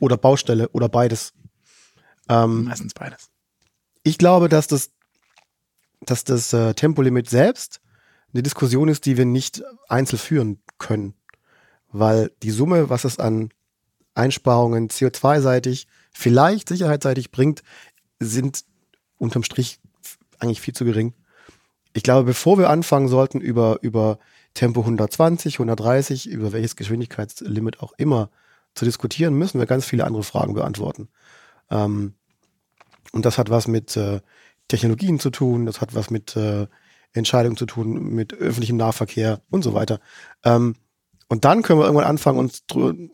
B: Oder Baustelle oder beides.
A: Ähm, Meistens beides.
B: Ich glaube, dass das, dass das äh, Tempolimit selbst eine Diskussion ist, die wir nicht einzeln führen können. Weil die Summe, was es an Einsparungen CO2-seitig, vielleicht sicherheitsseitig bringt, sind unterm Strich eigentlich viel zu gering. Ich glaube, bevor wir anfangen sollten, über, über Tempo 120, 130, über welches Geschwindigkeitslimit auch immer zu diskutieren, müssen wir ganz viele andere Fragen beantworten. Ähm, und das hat was mit äh, Technologien zu tun, das hat was mit äh, Entscheidungen zu tun, mit öffentlichem Nahverkehr und so weiter. Ähm, und dann können wir irgendwann anfangen, uns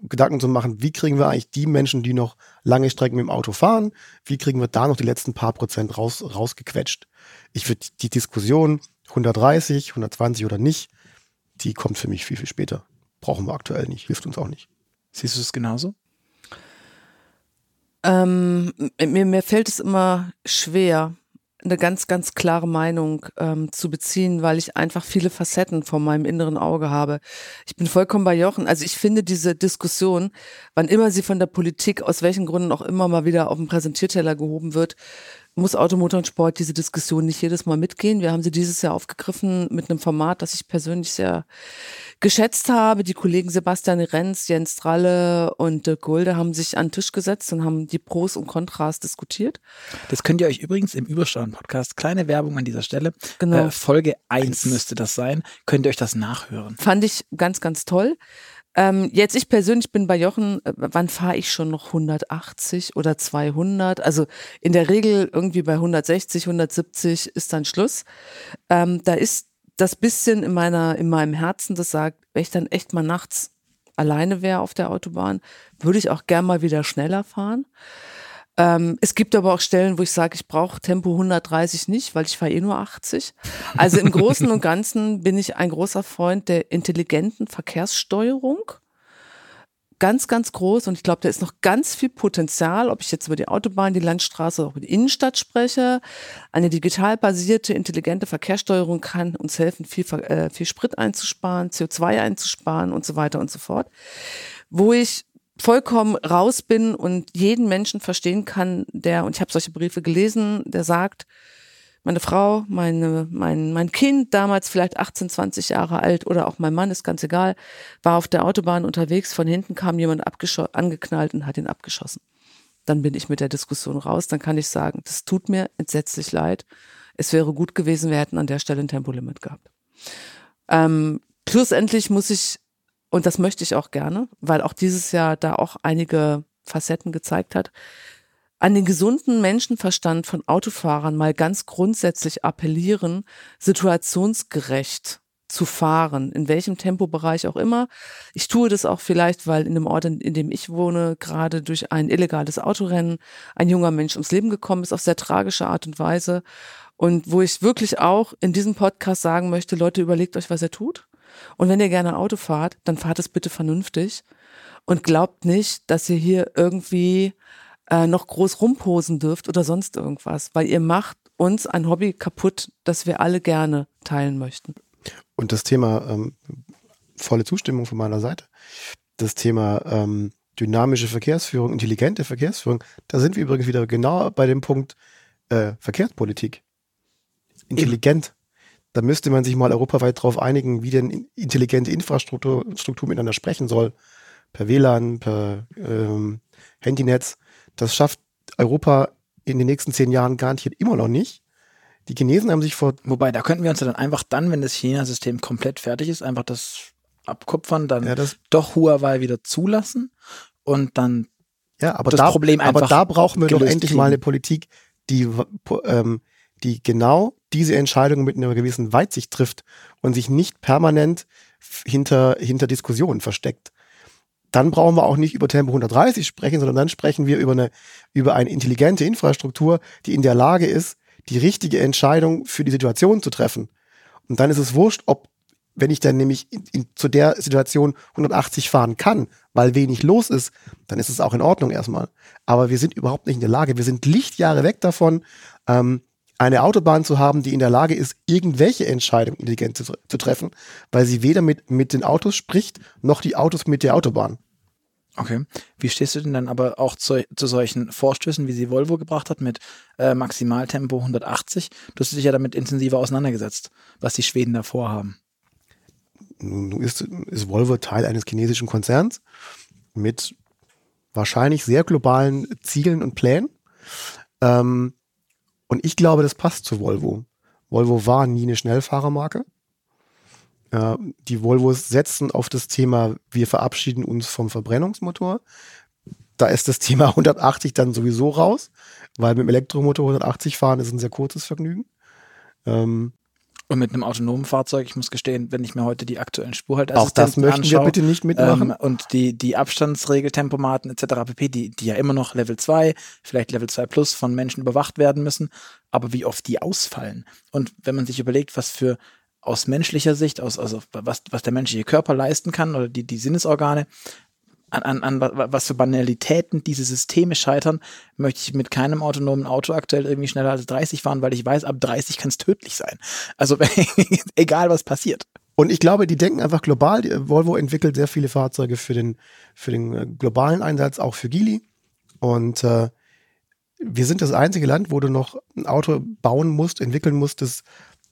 B: Gedanken zu machen, wie kriegen wir eigentlich die Menschen, die noch lange Strecken mit dem Auto fahren, wie kriegen wir da noch die letzten paar Prozent raus, rausgequetscht. Ich würde die Diskussion 130, 120 oder nicht, die kommt für mich viel, viel später. Brauchen wir aktuell nicht, hilft uns auch nicht.
A: Siehst du es genauso?
C: Ähm, mir, mir fällt es immer schwer, eine ganz, ganz klare Meinung ähm, zu beziehen, weil ich einfach viele Facetten vor meinem inneren Auge habe. Ich bin vollkommen bei Jochen. Also ich finde diese Diskussion, wann immer sie von der Politik, aus welchen Gründen auch immer mal wieder auf den Präsentierteller gehoben wird, muss Automotor und Sport diese Diskussion nicht jedes Mal mitgehen. Wir haben sie dieses Jahr aufgegriffen mit einem Format, das ich persönlich sehr geschätzt habe. Die Kollegen Sebastian Renz, Jens Stralle und Dirk Gulde haben sich an den Tisch gesetzt und haben die Pros und Kontras diskutiert.
A: Das könnt ihr euch übrigens im Übersteuern-Podcast, kleine Werbung an dieser Stelle, genau. Äh, Folge 1 müsste das sein, könnt ihr euch das nachhören.
C: Fand ich ganz, ganz toll. Ähm, jetzt ich persönlich bin bei Jochen, äh, wann fahre ich schon noch 180 oder 200? Also in der Regel irgendwie bei 160, 170 ist dann Schluss. Ähm, da ist das bisschen in meiner, in meinem Herzen, das sagt, wenn ich dann echt mal nachts alleine wäre auf der Autobahn, würde ich auch gern mal wieder schneller fahren. Ähm, es gibt aber auch Stellen, wo ich sage, ich brauche Tempo 130 nicht, weil ich fahre eh nur 80. Also im Großen und Ganzen bin ich ein großer Freund der intelligenten Verkehrssteuerung ganz, ganz groß und ich glaube, da ist noch ganz viel Potenzial, ob ich jetzt über die Autobahn, die Landstraße oder über die Innenstadt spreche. Eine digital basierte, intelligente Verkehrssteuerung kann uns helfen, viel, äh, viel Sprit einzusparen, CO2 einzusparen und so weiter und so fort. Wo ich vollkommen raus bin und jeden Menschen verstehen kann, der, und ich habe solche Briefe gelesen, der sagt, meine Frau, meine, mein, mein Kind, damals vielleicht 18, 20 Jahre alt oder auch mein Mann, ist ganz egal, war auf der Autobahn unterwegs, von hinten kam jemand angeknallt und hat ihn abgeschossen. Dann bin ich mit der Diskussion raus, dann kann ich sagen, das tut mir entsetzlich leid. Es wäre gut gewesen, wir hätten an der Stelle ein Tempolimit gehabt. Ähm, schlussendlich muss ich, und das möchte ich auch gerne, weil auch dieses Jahr da auch einige Facetten gezeigt hat, an den gesunden Menschenverstand von Autofahrern mal ganz grundsätzlich appellieren, situationsgerecht zu fahren, in welchem Tempobereich auch immer. Ich tue das auch vielleicht, weil in dem Ort, in dem ich wohne, gerade durch ein illegales Autorennen ein junger Mensch ums Leben gekommen ist, auf sehr tragische Art und Weise. Und wo ich wirklich auch in diesem Podcast sagen möchte, Leute, überlegt euch, was ihr tut. Und wenn ihr gerne Auto fahrt, dann fahrt es bitte vernünftig und glaubt nicht, dass ihr hier irgendwie äh, noch groß rumposen dürft oder sonst irgendwas, weil ihr macht uns ein Hobby kaputt, das wir alle gerne teilen möchten.
B: Und das Thema, ähm, volle Zustimmung von meiner Seite, das Thema ähm, dynamische Verkehrsführung, intelligente Verkehrsführung, da sind wir übrigens wieder genau bei dem Punkt äh, Verkehrspolitik. Intelligent. Da müsste man sich mal europaweit darauf einigen, wie denn intelligente Infrastruktur Struktur miteinander sprechen soll. Per WLAN, per ähm, Handynetz. Das schafft Europa in den nächsten zehn Jahren garantiert immer noch nicht. Die Chinesen haben sich vor.
A: Wobei, da könnten wir uns ja dann einfach dann, wenn das China-System komplett fertig ist, einfach das abkupfern, dann ja, das doch Huawei wieder zulassen und dann
B: ja, aber das da, Problem einfach. Aber da brauchen wir doch endlich kriegen. mal eine Politik, die, ähm, die genau diese Entscheidung mit einer gewissen Weitsicht trifft und sich nicht permanent hinter, hinter Diskussionen versteckt dann brauchen wir auch nicht über Tempo 130 sprechen, sondern dann sprechen wir über eine, über eine intelligente Infrastruktur, die in der Lage ist, die richtige Entscheidung für die Situation zu treffen. Und dann ist es wurscht, ob, wenn ich dann nämlich in, in, zu der Situation 180 fahren kann, weil wenig los ist, dann ist es auch in Ordnung erstmal. Aber wir sind überhaupt nicht in der Lage. Wir sind Lichtjahre weg davon, ähm, eine Autobahn zu haben, die in der Lage ist, irgendwelche Entscheidungen intelligent zu, zu, treffen, weil sie weder mit, mit den Autos spricht, noch die Autos mit der Autobahn.
A: Okay. Wie stehst du denn dann aber auch zu, zu solchen Vorstößen, wie sie Volvo gebracht hat, mit äh, Maximaltempo 180? Du hast dich ja damit intensiver auseinandergesetzt, was die Schweden da vorhaben.
B: Nun ist, ist Volvo Teil eines chinesischen Konzerns mit wahrscheinlich sehr globalen Zielen und Plänen. Ähm, und ich glaube, das passt zu Volvo. Volvo war nie eine Schnellfahrermarke. Äh, die Volvos setzen auf das Thema, wir verabschieden uns vom Verbrennungsmotor. Da ist das Thema <laughs> 180 dann sowieso raus, weil mit dem Elektromotor 180 fahren ist ein sehr kurzes Vergnügen.
A: Ähm, und mit einem autonomen Fahrzeug, ich muss gestehen, wenn ich mir heute die aktuellen
B: Spurhaltassistenten Auch das möchten anschaue, wir bitte nicht mitmachen. Ähm,
A: und die, die Abstandsregeltempomaten etc. pp., die, die ja immer noch Level 2, vielleicht Level 2 Plus von Menschen überwacht werden müssen, aber wie oft die ausfallen. Und wenn man sich überlegt, was für aus menschlicher Sicht, aus, also was, was der menschliche Körper leisten kann oder die, die Sinnesorgane, an, an, an was für Banalitäten diese Systeme scheitern, möchte ich mit keinem autonomen Auto aktuell irgendwie schneller als 30 fahren, weil ich weiß, ab 30 kann es tödlich sein. Also <laughs> egal was passiert.
B: Und ich glaube, die denken einfach global. Volvo entwickelt sehr viele Fahrzeuge für den, für den äh, globalen Einsatz, auch für Gili. Und äh, wir sind das einzige Land, wo du noch ein Auto bauen musst, entwickeln musst, das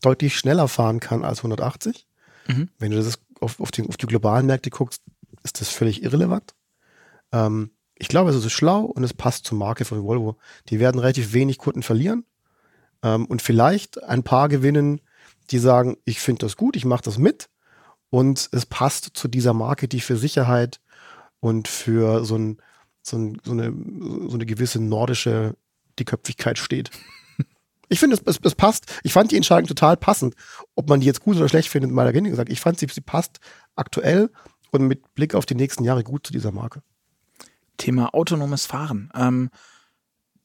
B: deutlich schneller fahren kann als 180. Mhm. Wenn du das auf, auf, die, auf die globalen Märkte guckst, ist das völlig irrelevant. Ähm, ich glaube, es ist schlau und es passt zur Marke von Volvo. Die werden relativ wenig Kunden verlieren ähm, und vielleicht ein paar gewinnen, die sagen, ich finde das gut, ich mache das mit und es passt zu dieser Marke, die für Sicherheit und für so, ein, so, ein, so, eine, so eine gewisse nordische Dickköpfigkeit steht. <laughs> Ich finde, es, es, es, passt. Ich fand die Entscheidung total passend. Ob man die jetzt gut oder schlecht findet, mal dahin gesagt. Ich fand sie, sie passt aktuell und mit Blick auf die nächsten Jahre gut zu dieser Marke.
A: Thema autonomes Fahren. Ähm,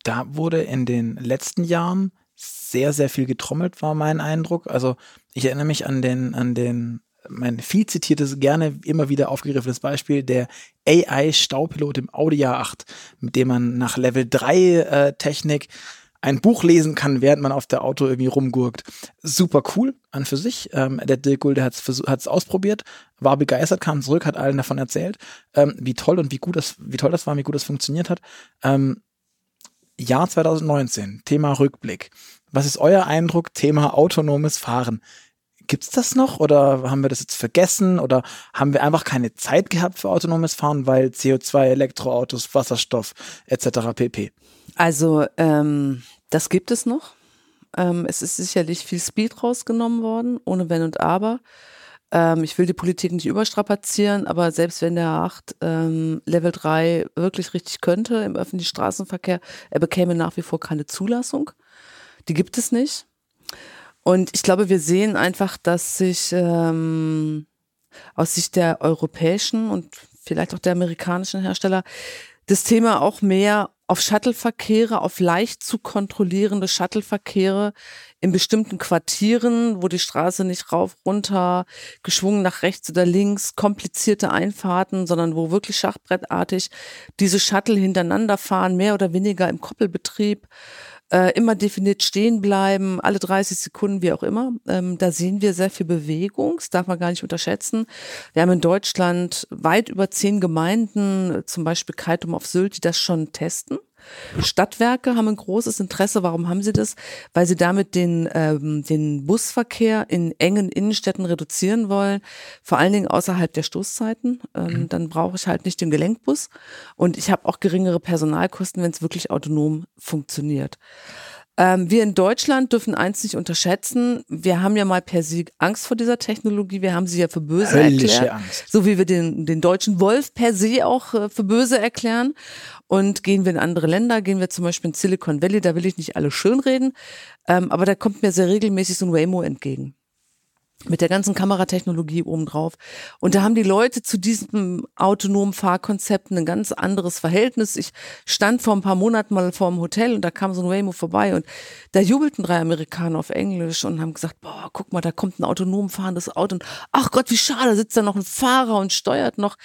A: da wurde in den letzten Jahren sehr, sehr viel getrommelt, war mein Eindruck. Also ich erinnere mich an den, an den, mein viel zitiertes, gerne immer wieder aufgegriffenes Beispiel, der AI-Staupilot im Audi A8, mit dem man nach Level 3 äh, Technik ein Buch lesen kann, während man auf der Auto irgendwie rumgurkt. Super cool an für sich. Ähm, der Dirk Gulde hat es ausprobiert, war begeistert, kam zurück, hat allen davon erzählt, ähm, wie toll und wie gut das, wie toll das war, wie gut das funktioniert hat. Ähm, Jahr 2019, Thema Rückblick. Was ist euer Eindruck? Thema autonomes Fahren. Gibt's das noch oder haben wir das jetzt vergessen oder haben wir einfach keine Zeit gehabt für autonomes Fahren, weil CO2, Elektroautos, Wasserstoff etc. pp.
C: Also ähm, das gibt es noch. Ähm, es ist sicherlich viel Speed rausgenommen worden, ohne Wenn und Aber. Ähm, ich will die Politik nicht überstrapazieren, aber selbst wenn der 8 ähm, Level 3 wirklich richtig könnte im öffentlichen Straßenverkehr, er bekäme nach wie vor keine Zulassung. Die gibt es nicht. Und ich glaube, wir sehen einfach, dass sich ähm, aus Sicht der europäischen und vielleicht auch der amerikanischen Hersteller das Thema auch mehr auf Shuttleverkehre, auf leicht zu kontrollierende Shuttleverkehre in bestimmten Quartieren, wo die Straße nicht rauf, runter, geschwungen nach rechts oder links, komplizierte Einfahrten, sondern wo wirklich schachbrettartig diese Shuttle hintereinander fahren, mehr oder weniger im Koppelbetrieb äh, immer definiert stehen bleiben, alle 30 Sekunden, wie auch immer. Ähm, da sehen wir sehr viel Bewegung, das darf man gar nicht unterschätzen. Wir haben in Deutschland weit über zehn Gemeinden, zum Beispiel Kaitum auf Sylt, die das schon testen. Stadtwerke haben ein großes Interesse. Warum haben sie das? Weil sie damit den, ähm, den Busverkehr in engen Innenstädten reduzieren wollen, vor allen Dingen außerhalb der Stoßzeiten. Ähm, mhm. Dann brauche ich halt nicht den Gelenkbus und ich habe auch geringere Personalkosten, wenn es wirklich autonom funktioniert. Ähm, wir in Deutschland dürfen eins nicht unterschätzen. Wir haben ja mal per se Angst vor dieser Technologie. Wir haben sie ja für böse Höllische erklärt. Angst. So wie wir den, den deutschen Wolf per se auch äh, für böse erklären. Und gehen wir in andere Länder, gehen wir zum Beispiel in Silicon Valley, da will ich nicht alle schönreden, ähm, aber da kommt mir sehr regelmäßig so ein Waymo entgegen mit der ganzen Kameratechnologie obendrauf. Und da haben die Leute zu diesem autonomen Fahrkonzept ein ganz anderes Verhältnis. Ich stand vor ein paar Monaten mal vor einem Hotel und da kam so ein Waymo vorbei und da jubelten drei Amerikaner auf Englisch und haben gesagt, boah, guck mal, da kommt ein autonom fahrendes Auto und ach Gott, wie schade, da sitzt da noch ein Fahrer und steuert noch.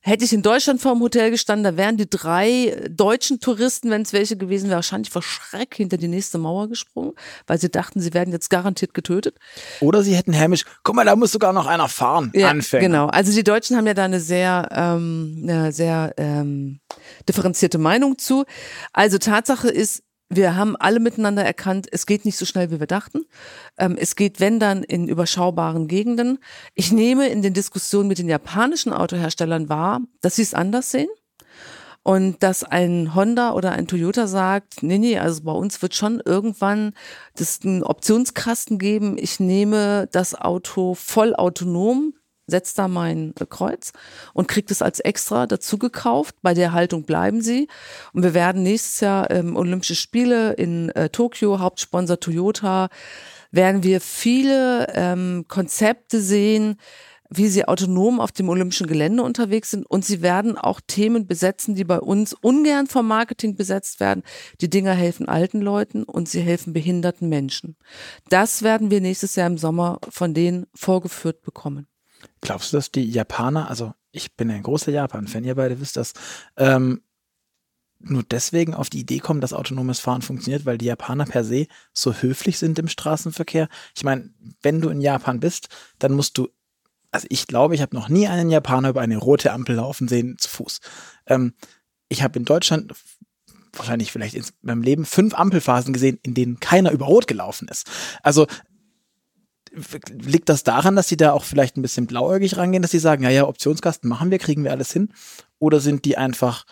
C: Hätte ich in Deutschland vor dem Hotel gestanden, da wären die drei deutschen Touristen, wenn es welche gewesen wäre, wahrscheinlich vor Schreck hinter die nächste Mauer gesprungen, weil sie dachten, sie werden jetzt garantiert getötet.
A: Oder sie hätten hämisch guck mal, da muss sogar noch einer fahren.
C: Ja, Anfänger. Genau. Also die Deutschen haben ja da eine sehr, ähm, eine sehr ähm, differenzierte Meinung zu. Also Tatsache ist, wir haben alle miteinander erkannt, es geht nicht so schnell, wie wir dachten. Ähm, es geht, wenn dann, in überschaubaren Gegenden. Ich nehme in den Diskussionen mit den japanischen Autoherstellern wahr, dass sie es anders sehen. Und dass ein Honda oder ein Toyota sagt, nee, nee, also bei uns wird schon irgendwann das einen Optionskasten geben. Ich nehme das Auto voll autonom, setze da mein Kreuz und kriege das als extra dazu gekauft. Bei der Haltung bleiben sie. Und wir werden nächstes Jahr ähm, Olympische Spiele in äh, Tokio, Hauptsponsor Toyota, werden wir viele ähm, Konzepte sehen, wie sie autonom auf dem olympischen Gelände unterwegs sind und sie werden auch Themen besetzen, die bei uns ungern vom Marketing besetzt werden. Die Dinger helfen alten Leuten und sie helfen behinderten Menschen. Das werden wir nächstes Jahr im Sommer von denen vorgeführt bekommen.
A: Glaubst du, dass die Japaner, also ich bin ein großer Japan-Fan, ihr beide wisst das, ähm, nur deswegen auf die Idee kommen, dass autonomes Fahren funktioniert, weil die Japaner per se so höflich sind im Straßenverkehr. Ich meine, wenn du in Japan bist, dann musst du also ich glaube, ich habe noch nie einen Japaner über eine rote Ampel laufen sehen zu Fuß. Ähm, ich habe in Deutschland wahrscheinlich vielleicht in meinem Leben fünf Ampelphasen gesehen, in denen keiner über Rot gelaufen ist. Also liegt das daran, dass sie da auch vielleicht ein bisschen blauäugig rangehen, dass sie sagen, ja, ja, Optionskasten machen wir, kriegen wir alles hin? Oder sind die einfach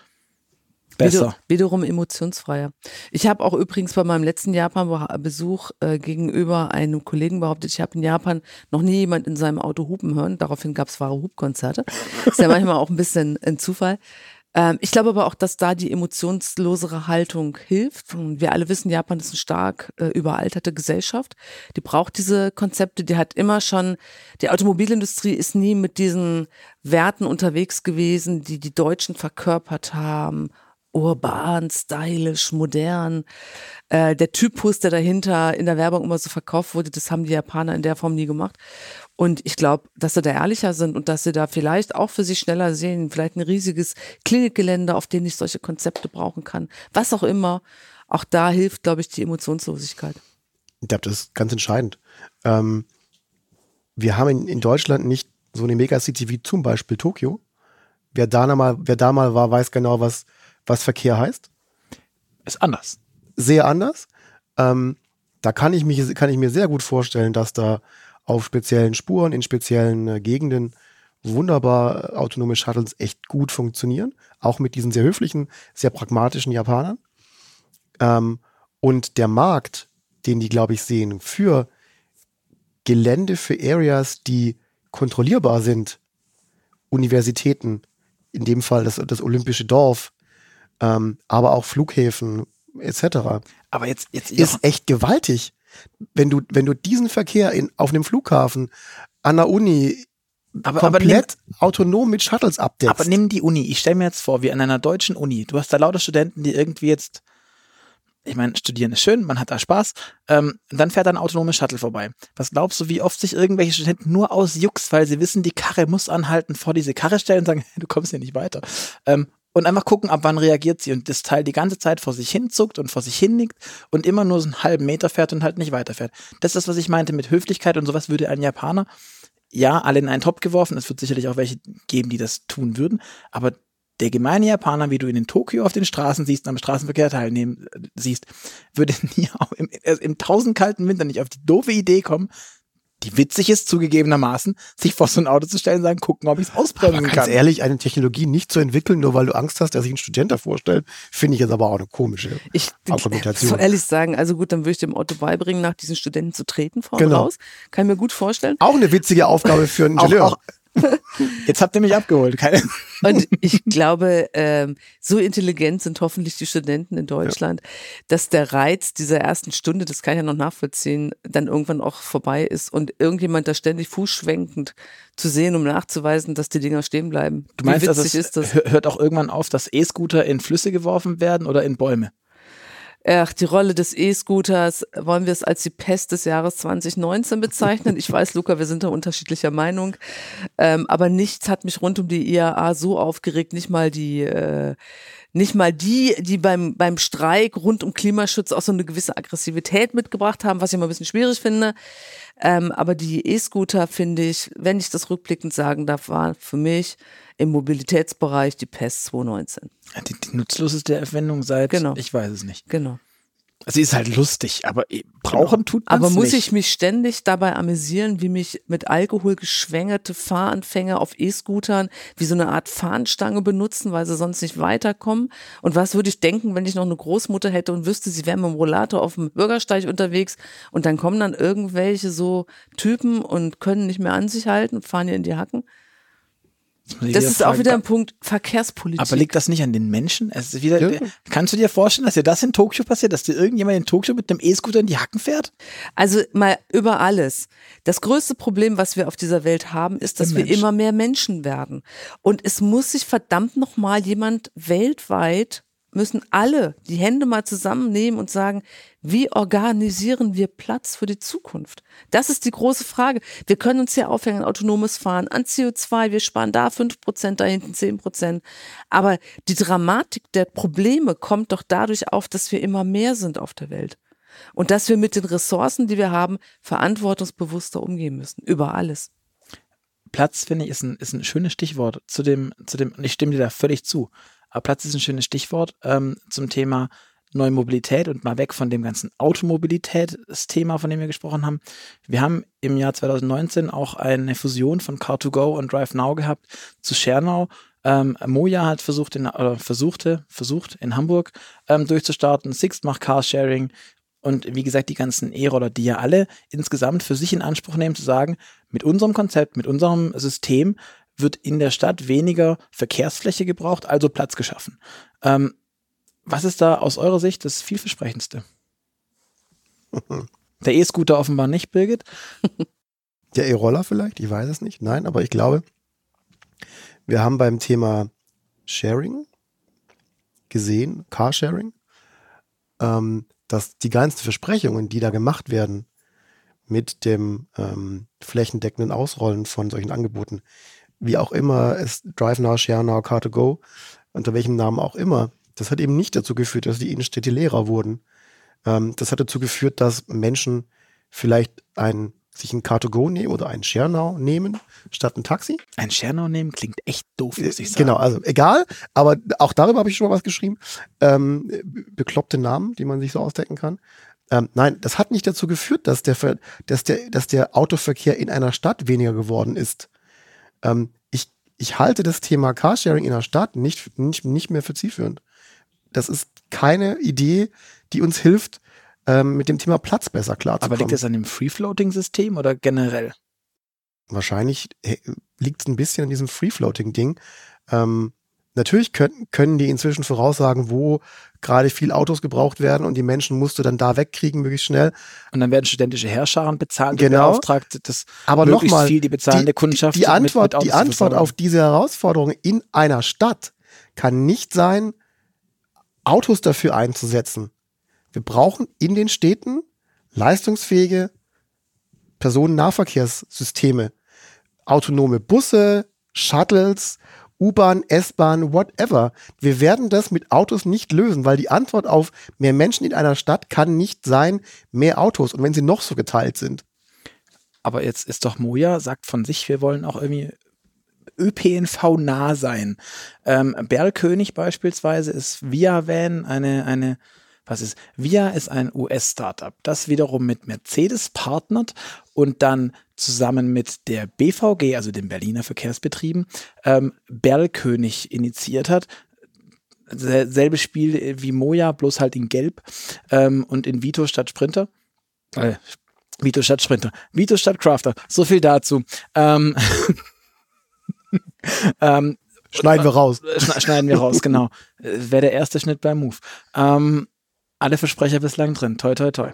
A: Besser.
C: wiederum emotionsfreier. Ich habe auch übrigens bei meinem letzten Japan-Besuch äh, gegenüber einem Kollegen behauptet, ich habe in Japan noch nie jemand in seinem Auto hupen hören. Daraufhin gab es wahre Hubkonzerte. <laughs> Ist ja manchmal auch ein bisschen ein Zufall. Ähm, ich glaube aber auch, dass da die emotionslosere Haltung hilft. Und wir alle wissen, Japan ist eine stark äh, überalterte Gesellschaft. Die braucht diese Konzepte. Die hat immer schon, die Automobilindustrie ist nie mit diesen Werten unterwegs gewesen, die die Deutschen verkörpert haben urban, stylisch, modern. Äh, der Typus, der dahinter in der Werbung immer so verkauft wurde, das haben die Japaner in der Form nie gemacht. Und ich glaube, dass sie da ehrlicher sind und dass sie da vielleicht auch für sich schneller sehen, vielleicht ein riesiges Klinikgelände, auf dem ich solche Konzepte brauchen kann. Was auch immer. auch da hilft, glaube ich, die Emotionslosigkeit.
B: Ich glaube, das ist ganz entscheidend. Ähm, wir haben in, in Deutschland nicht so eine Megacity wie zum Beispiel Tokio. Wer da mal, wer da mal war, weiß genau, was, was Verkehr heißt.
A: Ist anders.
B: Sehr anders. Ähm, da kann ich, mich, kann ich mir sehr gut vorstellen, dass da auf speziellen Spuren, in speziellen äh, Gegenden wunderbar äh, autonome Shuttles echt gut funktionieren. Auch mit diesen sehr höflichen, sehr pragmatischen Japanern. Ähm, und der Markt, den die, glaube ich, sehen, für Gelände, für Areas, die kontrollierbar sind, Universitäten, in dem Fall das, das Olympische Dorf, ähm, aber auch Flughäfen etc.
A: Aber jetzt, jetzt
B: ist echt gewaltig. Wenn du, wenn du diesen Verkehr in, auf einem Flughafen, an der Uni,
A: aber,
B: komplett
A: aber nimm,
B: autonom mit Shuttles abdeckst.
A: Aber nimm die Uni. Ich stelle mir jetzt vor, wie an einer deutschen Uni. Du hast da lauter Studenten, die irgendwie jetzt ich meine, studieren ist schön, man hat da Spaß. Ähm, dann fährt ein autonomes Shuttle vorbei. Was glaubst du, wie oft sich irgendwelche Studenten nur aus Jux, weil sie wissen, die Karre muss anhalten, vor diese Karre stellen und sagen, <laughs> du kommst hier nicht weiter. Ähm, und einfach gucken, ab wann reagiert sie und das Teil die ganze Zeit vor sich hinzuckt und vor sich hinnickt und immer nur so einen halben Meter fährt und halt nicht weiterfährt. Das ist das, was ich meinte mit Höflichkeit und sowas würde ein Japaner ja alle in einen Topf geworfen. Es wird sicherlich auch welche geben, die das tun würden, aber der gemeine Japaner, wie du ihn in Tokio auf den Straßen siehst, am Straßenverkehr teilnehmen äh, siehst, würde <laughs> nie auch im, im tausend kalten Winter nicht auf die doofe Idee kommen, die witzig ist, zugegebenermaßen, sich vor so ein Auto zu stellen und sagen, gucken, ob ich es ausbremsen aber ganz kann.
B: Ganz ehrlich, eine Technologie nicht zu entwickeln, nur weil du Angst hast, dass sich ein Student da vorstellt, finde ich jetzt aber auch eine komische
C: ich, Argumentation. Ich so ehrlich sagen, also gut, dann würde ich dem Auto beibringen, nach diesen Studenten zu treten vorne genau. raus. Kann ich mir gut vorstellen.
B: Auch eine witzige Aufgabe für einen Ingenieur.
A: Auch, auch, <laughs> Jetzt habt ihr mich abgeholt. Keine <laughs>
C: und ich glaube, ähm, so intelligent sind hoffentlich die Studenten in Deutschland, ja. dass der Reiz dieser ersten Stunde, das kann ich ja noch nachvollziehen, dann irgendwann auch vorbei ist und irgendjemand da ständig fußschwenkend zu sehen, um nachzuweisen, dass die Dinger stehen bleiben.
A: Du meinst, dass es das? hört auch irgendwann auf, dass E-Scooter in Flüsse geworfen werden oder in Bäume?
C: Ach, die Rolle des E-Scooters, wollen wir es als die Pest des Jahres 2019 bezeichnen? Ich weiß, Luca, wir sind da unterschiedlicher Meinung. Ähm, aber nichts hat mich rund um die IAA so aufgeregt, nicht mal die, äh, nicht mal die, die beim, beim Streik rund um Klimaschutz auch so eine gewisse Aggressivität mitgebracht haben, was ich immer ein bisschen schwierig finde. Ähm, aber die E-Scooter finde ich, wenn ich das rückblickend sagen darf, war für mich im Mobilitätsbereich die PES 2019.
A: Die, die nutzloseste Erfindung seit, genau. ich weiß es nicht.
C: Genau.
A: Sie ist halt lustig, aber brauchen genau. tut man
C: Aber muss
A: nicht.
C: ich mich ständig dabei amüsieren, wie mich mit Alkohol geschwängerte Fahranfänger auf E-Scootern wie so eine Art Fahnenstange benutzen, weil sie sonst nicht weiterkommen? Und was würde ich denken, wenn ich noch eine Großmutter hätte und wüsste, sie wäre mit dem Rollator auf dem Bürgersteig unterwegs und dann kommen dann irgendwelche so Typen und können nicht mehr an sich halten und fahren ihr in die Hacken? Das ist fragen, auch wieder ein Punkt Verkehrspolitik.
A: Aber liegt das nicht an den Menschen? Es ist wieder, ja. Kannst du dir vorstellen, dass dir das in Tokio passiert, dass dir irgendjemand in Tokio mit einem E-Scooter in die Hacken fährt?
C: Also mal über alles. Das größte Problem, was wir auf dieser Welt haben, ist, dass wir immer mehr Menschen werden. Und es muss sich verdammt nochmal jemand weltweit müssen alle die Hände mal zusammennehmen und sagen, wie organisieren wir Platz für die Zukunft? Das ist die große Frage. Wir können uns ja aufhängen an autonomes Fahren, an CO2, wir sparen da fünf Prozent, da hinten zehn Prozent. Aber die Dramatik der Probleme kommt doch dadurch auf, dass wir immer mehr sind auf der Welt. Und dass wir mit den Ressourcen, die wir haben, verantwortungsbewusster umgehen müssen. Über alles.
A: Platz, finde ich, ist ein, ist ein schönes Stichwort zu dem, zu dem, ich stimme dir da völlig zu. Aber Platz ist ein schönes Stichwort ähm, zum Thema neue Mobilität und mal weg von dem ganzen Automobilität-Thema, von dem wir gesprochen haben. Wir haben im Jahr 2019 auch eine Fusion von Car2Go und DriveNow gehabt zu Schernau. Ähm, Moja hat versucht, in, oder versuchte, versucht in Hamburg ähm, durchzustarten. Sixt macht Carsharing. Und wie gesagt, die ganzen E-Roller, die ja alle insgesamt für sich in Anspruch nehmen, zu sagen, mit unserem Konzept, mit unserem System wird in der Stadt weniger Verkehrsfläche gebraucht, also Platz geschaffen. Ähm, was ist da aus eurer Sicht das vielversprechendste? <laughs> Der E-Scooter offenbar nicht, Birgit. <laughs>
B: Der E-Roller vielleicht, ich weiß es nicht. Nein, aber ich glaube, wir haben beim Thema Sharing gesehen, Carsharing, ähm, dass die ganzen Versprechungen, die da gemacht werden mit dem ähm, flächendeckenden Ausrollen von solchen Angeboten, wie auch immer es Drive Now, Share Now, Car2Go, unter welchem Namen auch immer, das hat eben nicht dazu geführt, dass die Innenstädte leerer wurden. Ähm, das hat dazu geführt, dass Menschen vielleicht ein, sich ein Car2Go nehmen oder ein Schernau nehmen statt ein Taxi.
A: Ein Schernau nehmen klingt echt doof, muss ich sagen.
B: Genau, also egal, aber auch darüber habe ich schon mal was geschrieben. Ähm, bekloppte Namen, die man sich so ausdenken kann. Ähm, nein, das hat nicht dazu geführt, dass der, dass, der, dass der Autoverkehr in einer Stadt weniger geworden ist. Ähm, ich, ich halte das Thema Carsharing in einer Stadt nicht, nicht, nicht mehr für zielführend. Das ist keine Idee, die uns hilft, ähm, mit dem Thema Platz besser klarzukommen.
A: Aber liegt das an dem Free-Floating-System oder generell?
B: Wahrscheinlich liegt es ein bisschen an diesem Free-Floating-Ding. Ähm, natürlich können, können die inzwischen voraussagen, wo gerade viel Autos gebraucht werden und die Menschen musst du dann da wegkriegen, möglichst schnell.
A: Und dann werden studentische Herrscharen bezahlt,
B: genau.
A: beauftragt, das
B: Aber nochmal,
A: viel die bezahlende Kundschaft.
B: Die, die Antwort, mit, mit die Antwort auf diese Herausforderung in einer Stadt kann nicht sein, Autos dafür einzusetzen. Wir brauchen in den Städten leistungsfähige Personennahverkehrssysteme. Autonome Busse, Shuttles, U-Bahn, S-Bahn, whatever. Wir werden das mit Autos nicht lösen, weil die Antwort auf mehr Menschen in einer Stadt kann nicht sein, mehr Autos. Und wenn sie noch so geteilt sind.
A: Aber jetzt ist doch Moja, sagt von sich, wir wollen auch irgendwie ÖPNV-nah sein. Ähm, Berlkönig beispielsweise ist Via Van eine, eine was ist? Via ist ein US-Startup, das wiederum mit Mercedes partnert und dann zusammen mit der BVG, also den Berliner Verkehrsbetrieben, ähm, Berlkönig initiiert hat. Selbe Spiel wie Moja, bloß halt in Gelb ähm, und in Vito statt Sprinter. Äh, Vito statt Sprinter. Vito statt Crafter. So viel dazu. Ähm, <laughs>
B: ähm, schneiden wir raus.
A: Schneiden wir raus, genau. Wäre der erste Schnitt beim Move. Ähm, alle Versprecher bislang drin. Toi, toi, toi.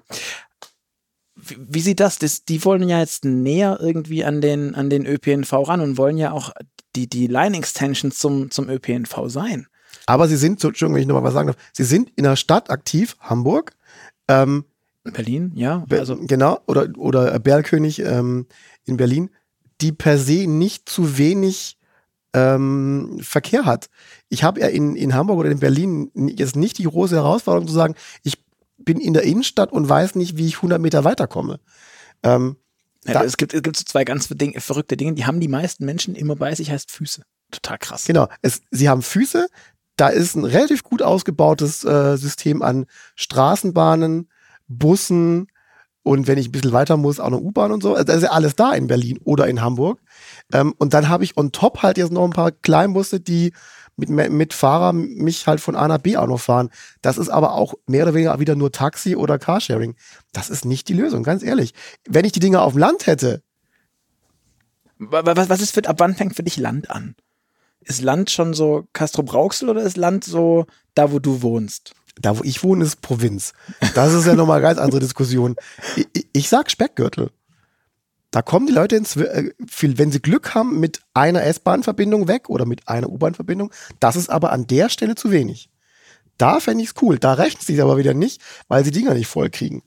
A: Wie, sieht das? das? Die wollen ja jetzt näher irgendwie an den, an den ÖPNV ran und wollen ja auch die, die Line-Extensions zum, zum ÖPNV sein.
B: Aber sie sind, Entschuldigung, wenn ich nochmal was sagen darf, sie sind in der Stadt aktiv, Hamburg. Ähm,
A: Berlin, ja.
B: Also. Genau, oder, oder Berlkönig ähm, in Berlin, die per se nicht zu wenig ähm, Verkehr hat. Ich habe ja in, in Hamburg oder in Berlin jetzt nicht die große Herausforderung zu sagen, ich bin in der Innenstadt und weiß nicht, wie ich 100 Meter weiterkomme. Ähm,
A: ja, es, gibt, es gibt so zwei ganz Ding, verrückte Dinge, die haben die meisten Menschen immer bei sich, heißt Füße. Total krass.
B: Genau, es, sie haben Füße, da ist ein relativ gut ausgebautes äh, System an Straßenbahnen, Bussen, und wenn ich ein bisschen weiter muss, auch eine U-Bahn und so. Also, da ist ja alles da in Berlin oder in Hamburg. Ähm, und dann habe ich on top halt jetzt noch ein paar Kleinbusse, die mit, mit Fahrer mich halt von A nach B auch noch fahren. Das ist aber auch mehr oder weniger wieder nur Taxi oder Carsharing. Das ist nicht die Lösung, ganz ehrlich. Wenn ich die Dinge auf dem Land hätte.
A: Was, was ist für, ab wann fängt für dich Land an? Ist Land schon so Castro Brauxel oder ist Land so da, wo du wohnst?
B: Da, wo ich wohne, ist Provinz. Das ist ja nochmal eine ganz andere Diskussion. <laughs> Ich, ich sag Speckgürtel. Da kommen die Leute ins, äh, wenn sie Glück haben, mit einer S-Bahn-Verbindung weg oder mit einer U-Bahn-Verbindung. Das ist aber an der Stelle zu wenig. Da fände ich es cool. Da rechnet sich aber wieder nicht, weil sie Dinger nicht voll kriegen.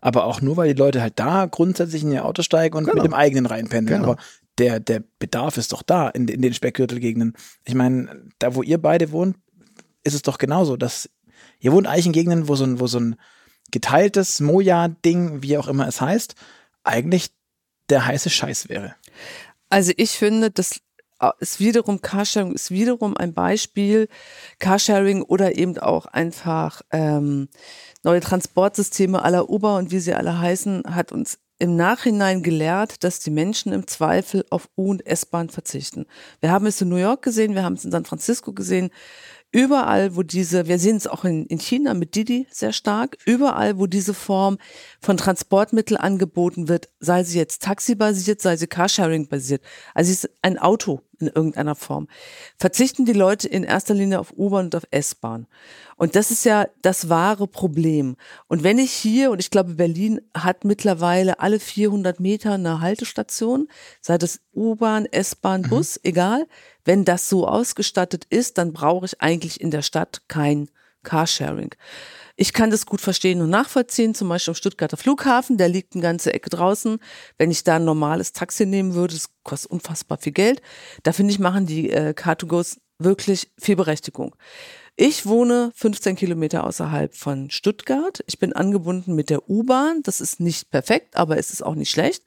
A: Aber auch nur, weil die Leute halt da grundsätzlich in ihr Auto steigen und genau. mit dem eigenen reinpendeln. Genau. Aber der, der Bedarf ist doch da in, in den Speckgürtelgegenden. Ich meine, da wo ihr beide wohnt, ist es doch genauso, dass Ihr wohnt eigentlich in Gegenden, wo so ein, wo so ein geteiltes Moja-Ding, wie auch immer es heißt, eigentlich der heiße Scheiß wäre.
C: Also ich finde, das ist wiederum Carsharing, ist wiederum ein Beispiel. Carsharing oder eben auch einfach ähm, neue Transportsysteme aller Uber und wie sie alle heißen, hat uns im Nachhinein gelehrt, dass die Menschen im Zweifel auf U- und S-Bahn verzichten. Wir haben es in New York gesehen, wir haben es in San Francisco gesehen. Überall, wo diese, wir sehen es auch in, in China mit Didi sehr stark, überall, wo diese Form von Transportmittel angeboten wird, sei sie jetzt Taxi-basiert, sei sie Carsharing-basiert, also es ist ein Auto in irgendeiner Form, verzichten die Leute in erster Linie auf U-Bahn und auf S-Bahn. Und das ist ja das wahre Problem. Und wenn ich hier, und ich glaube, Berlin hat mittlerweile alle 400 Meter eine Haltestation, sei das U-Bahn, S-Bahn, mhm. Bus, mhm. egal, wenn das so ausgestattet ist, dann brauche ich eigentlich in der Stadt kein Carsharing. Ich kann das gut verstehen und nachvollziehen, zum Beispiel am Stuttgarter Flughafen, der liegt eine ganze Ecke draußen. Wenn ich da ein normales Taxi nehmen würde, das kostet unfassbar viel Geld. Da finde ich, machen die äh, Car2Go's wirklich viel Berechtigung. Ich wohne 15 Kilometer außerhalb von Stuttgart. Ich bin angebunden mit der U-Bahn. Das ist nicht perfekt, aber es ist auch nicht schlecht.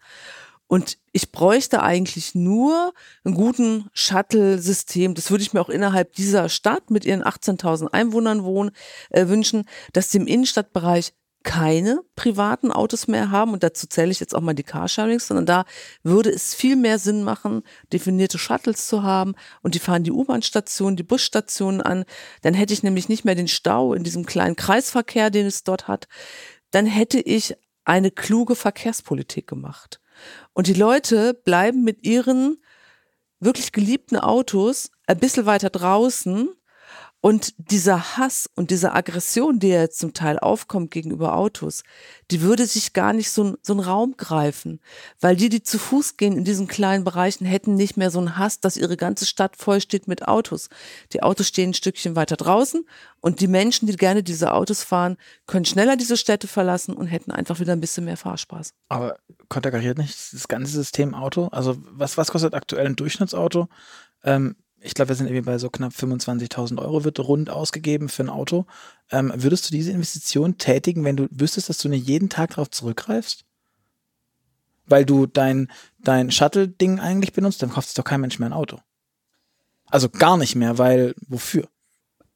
C: Und ich bräuchte eigentlich nur einen guten Shuttle-System. Das würde ich mir auch innerhalb dieser Stadt mit ihren 18.000 Einwohnern wohnen, äh, wünschen, dass sie im Innenstadtbereich keine privaten Autos mehr haben und dazu zähle ich jetzt auch mal die Carsharings, sondern da würde es viel mehr Sinn machen, definierte Shuttles zu haben und die fahren die U-Bahn-Stationen, die Busstationen an. Dann hätte ich nämlich nicht mehr den Stau in diesem kleinen Kreisverkehr, den es dort hat. Dann hätte ich eine kluge Verkehrspolitik gemacht. Und die Leute bleiben mit ihren wirklich geliebten Autos ein bisschen weiter draußen und dieser Hass und diese Aggression, die ja zum Teil aufkommt gegenüber Autos, die würde sich gar nicht so, so einen Raum greifen. Weil die, die zu Fuß gehen in diesen kleinen Bereichen, hätten nicht mehr so einen Hass, dass ihre ganze Stadt voll steht mit Autos. Die Autos stehen ein Stückchen weiter draußen und die Menschen, die gerne diese Autos fahren, können schneller diese Städte verlassen und hätten einfach wieder ein bisschen mehr Fahrspaß.
A: Aber konterkariert nicht das ganze System Auto? Also was, was kostet aktuell ein Durchschnittsauto? Ähm, ich glaube, wir sind irgendwie bei so knapp 25.000 Euro wird rund ausgegeben für ein Auto. Ähm, würdest du diese Investition tätigen, wenn du wüsstest, dass du nicht jeden Tag darauf zurückgreifst? Weil du dein, dein Shuttle-Ding eigentlich benutzt, dann kauft sich doch kein Mensch mehr ein Auto. Also gar nicht mehr, weil wofür?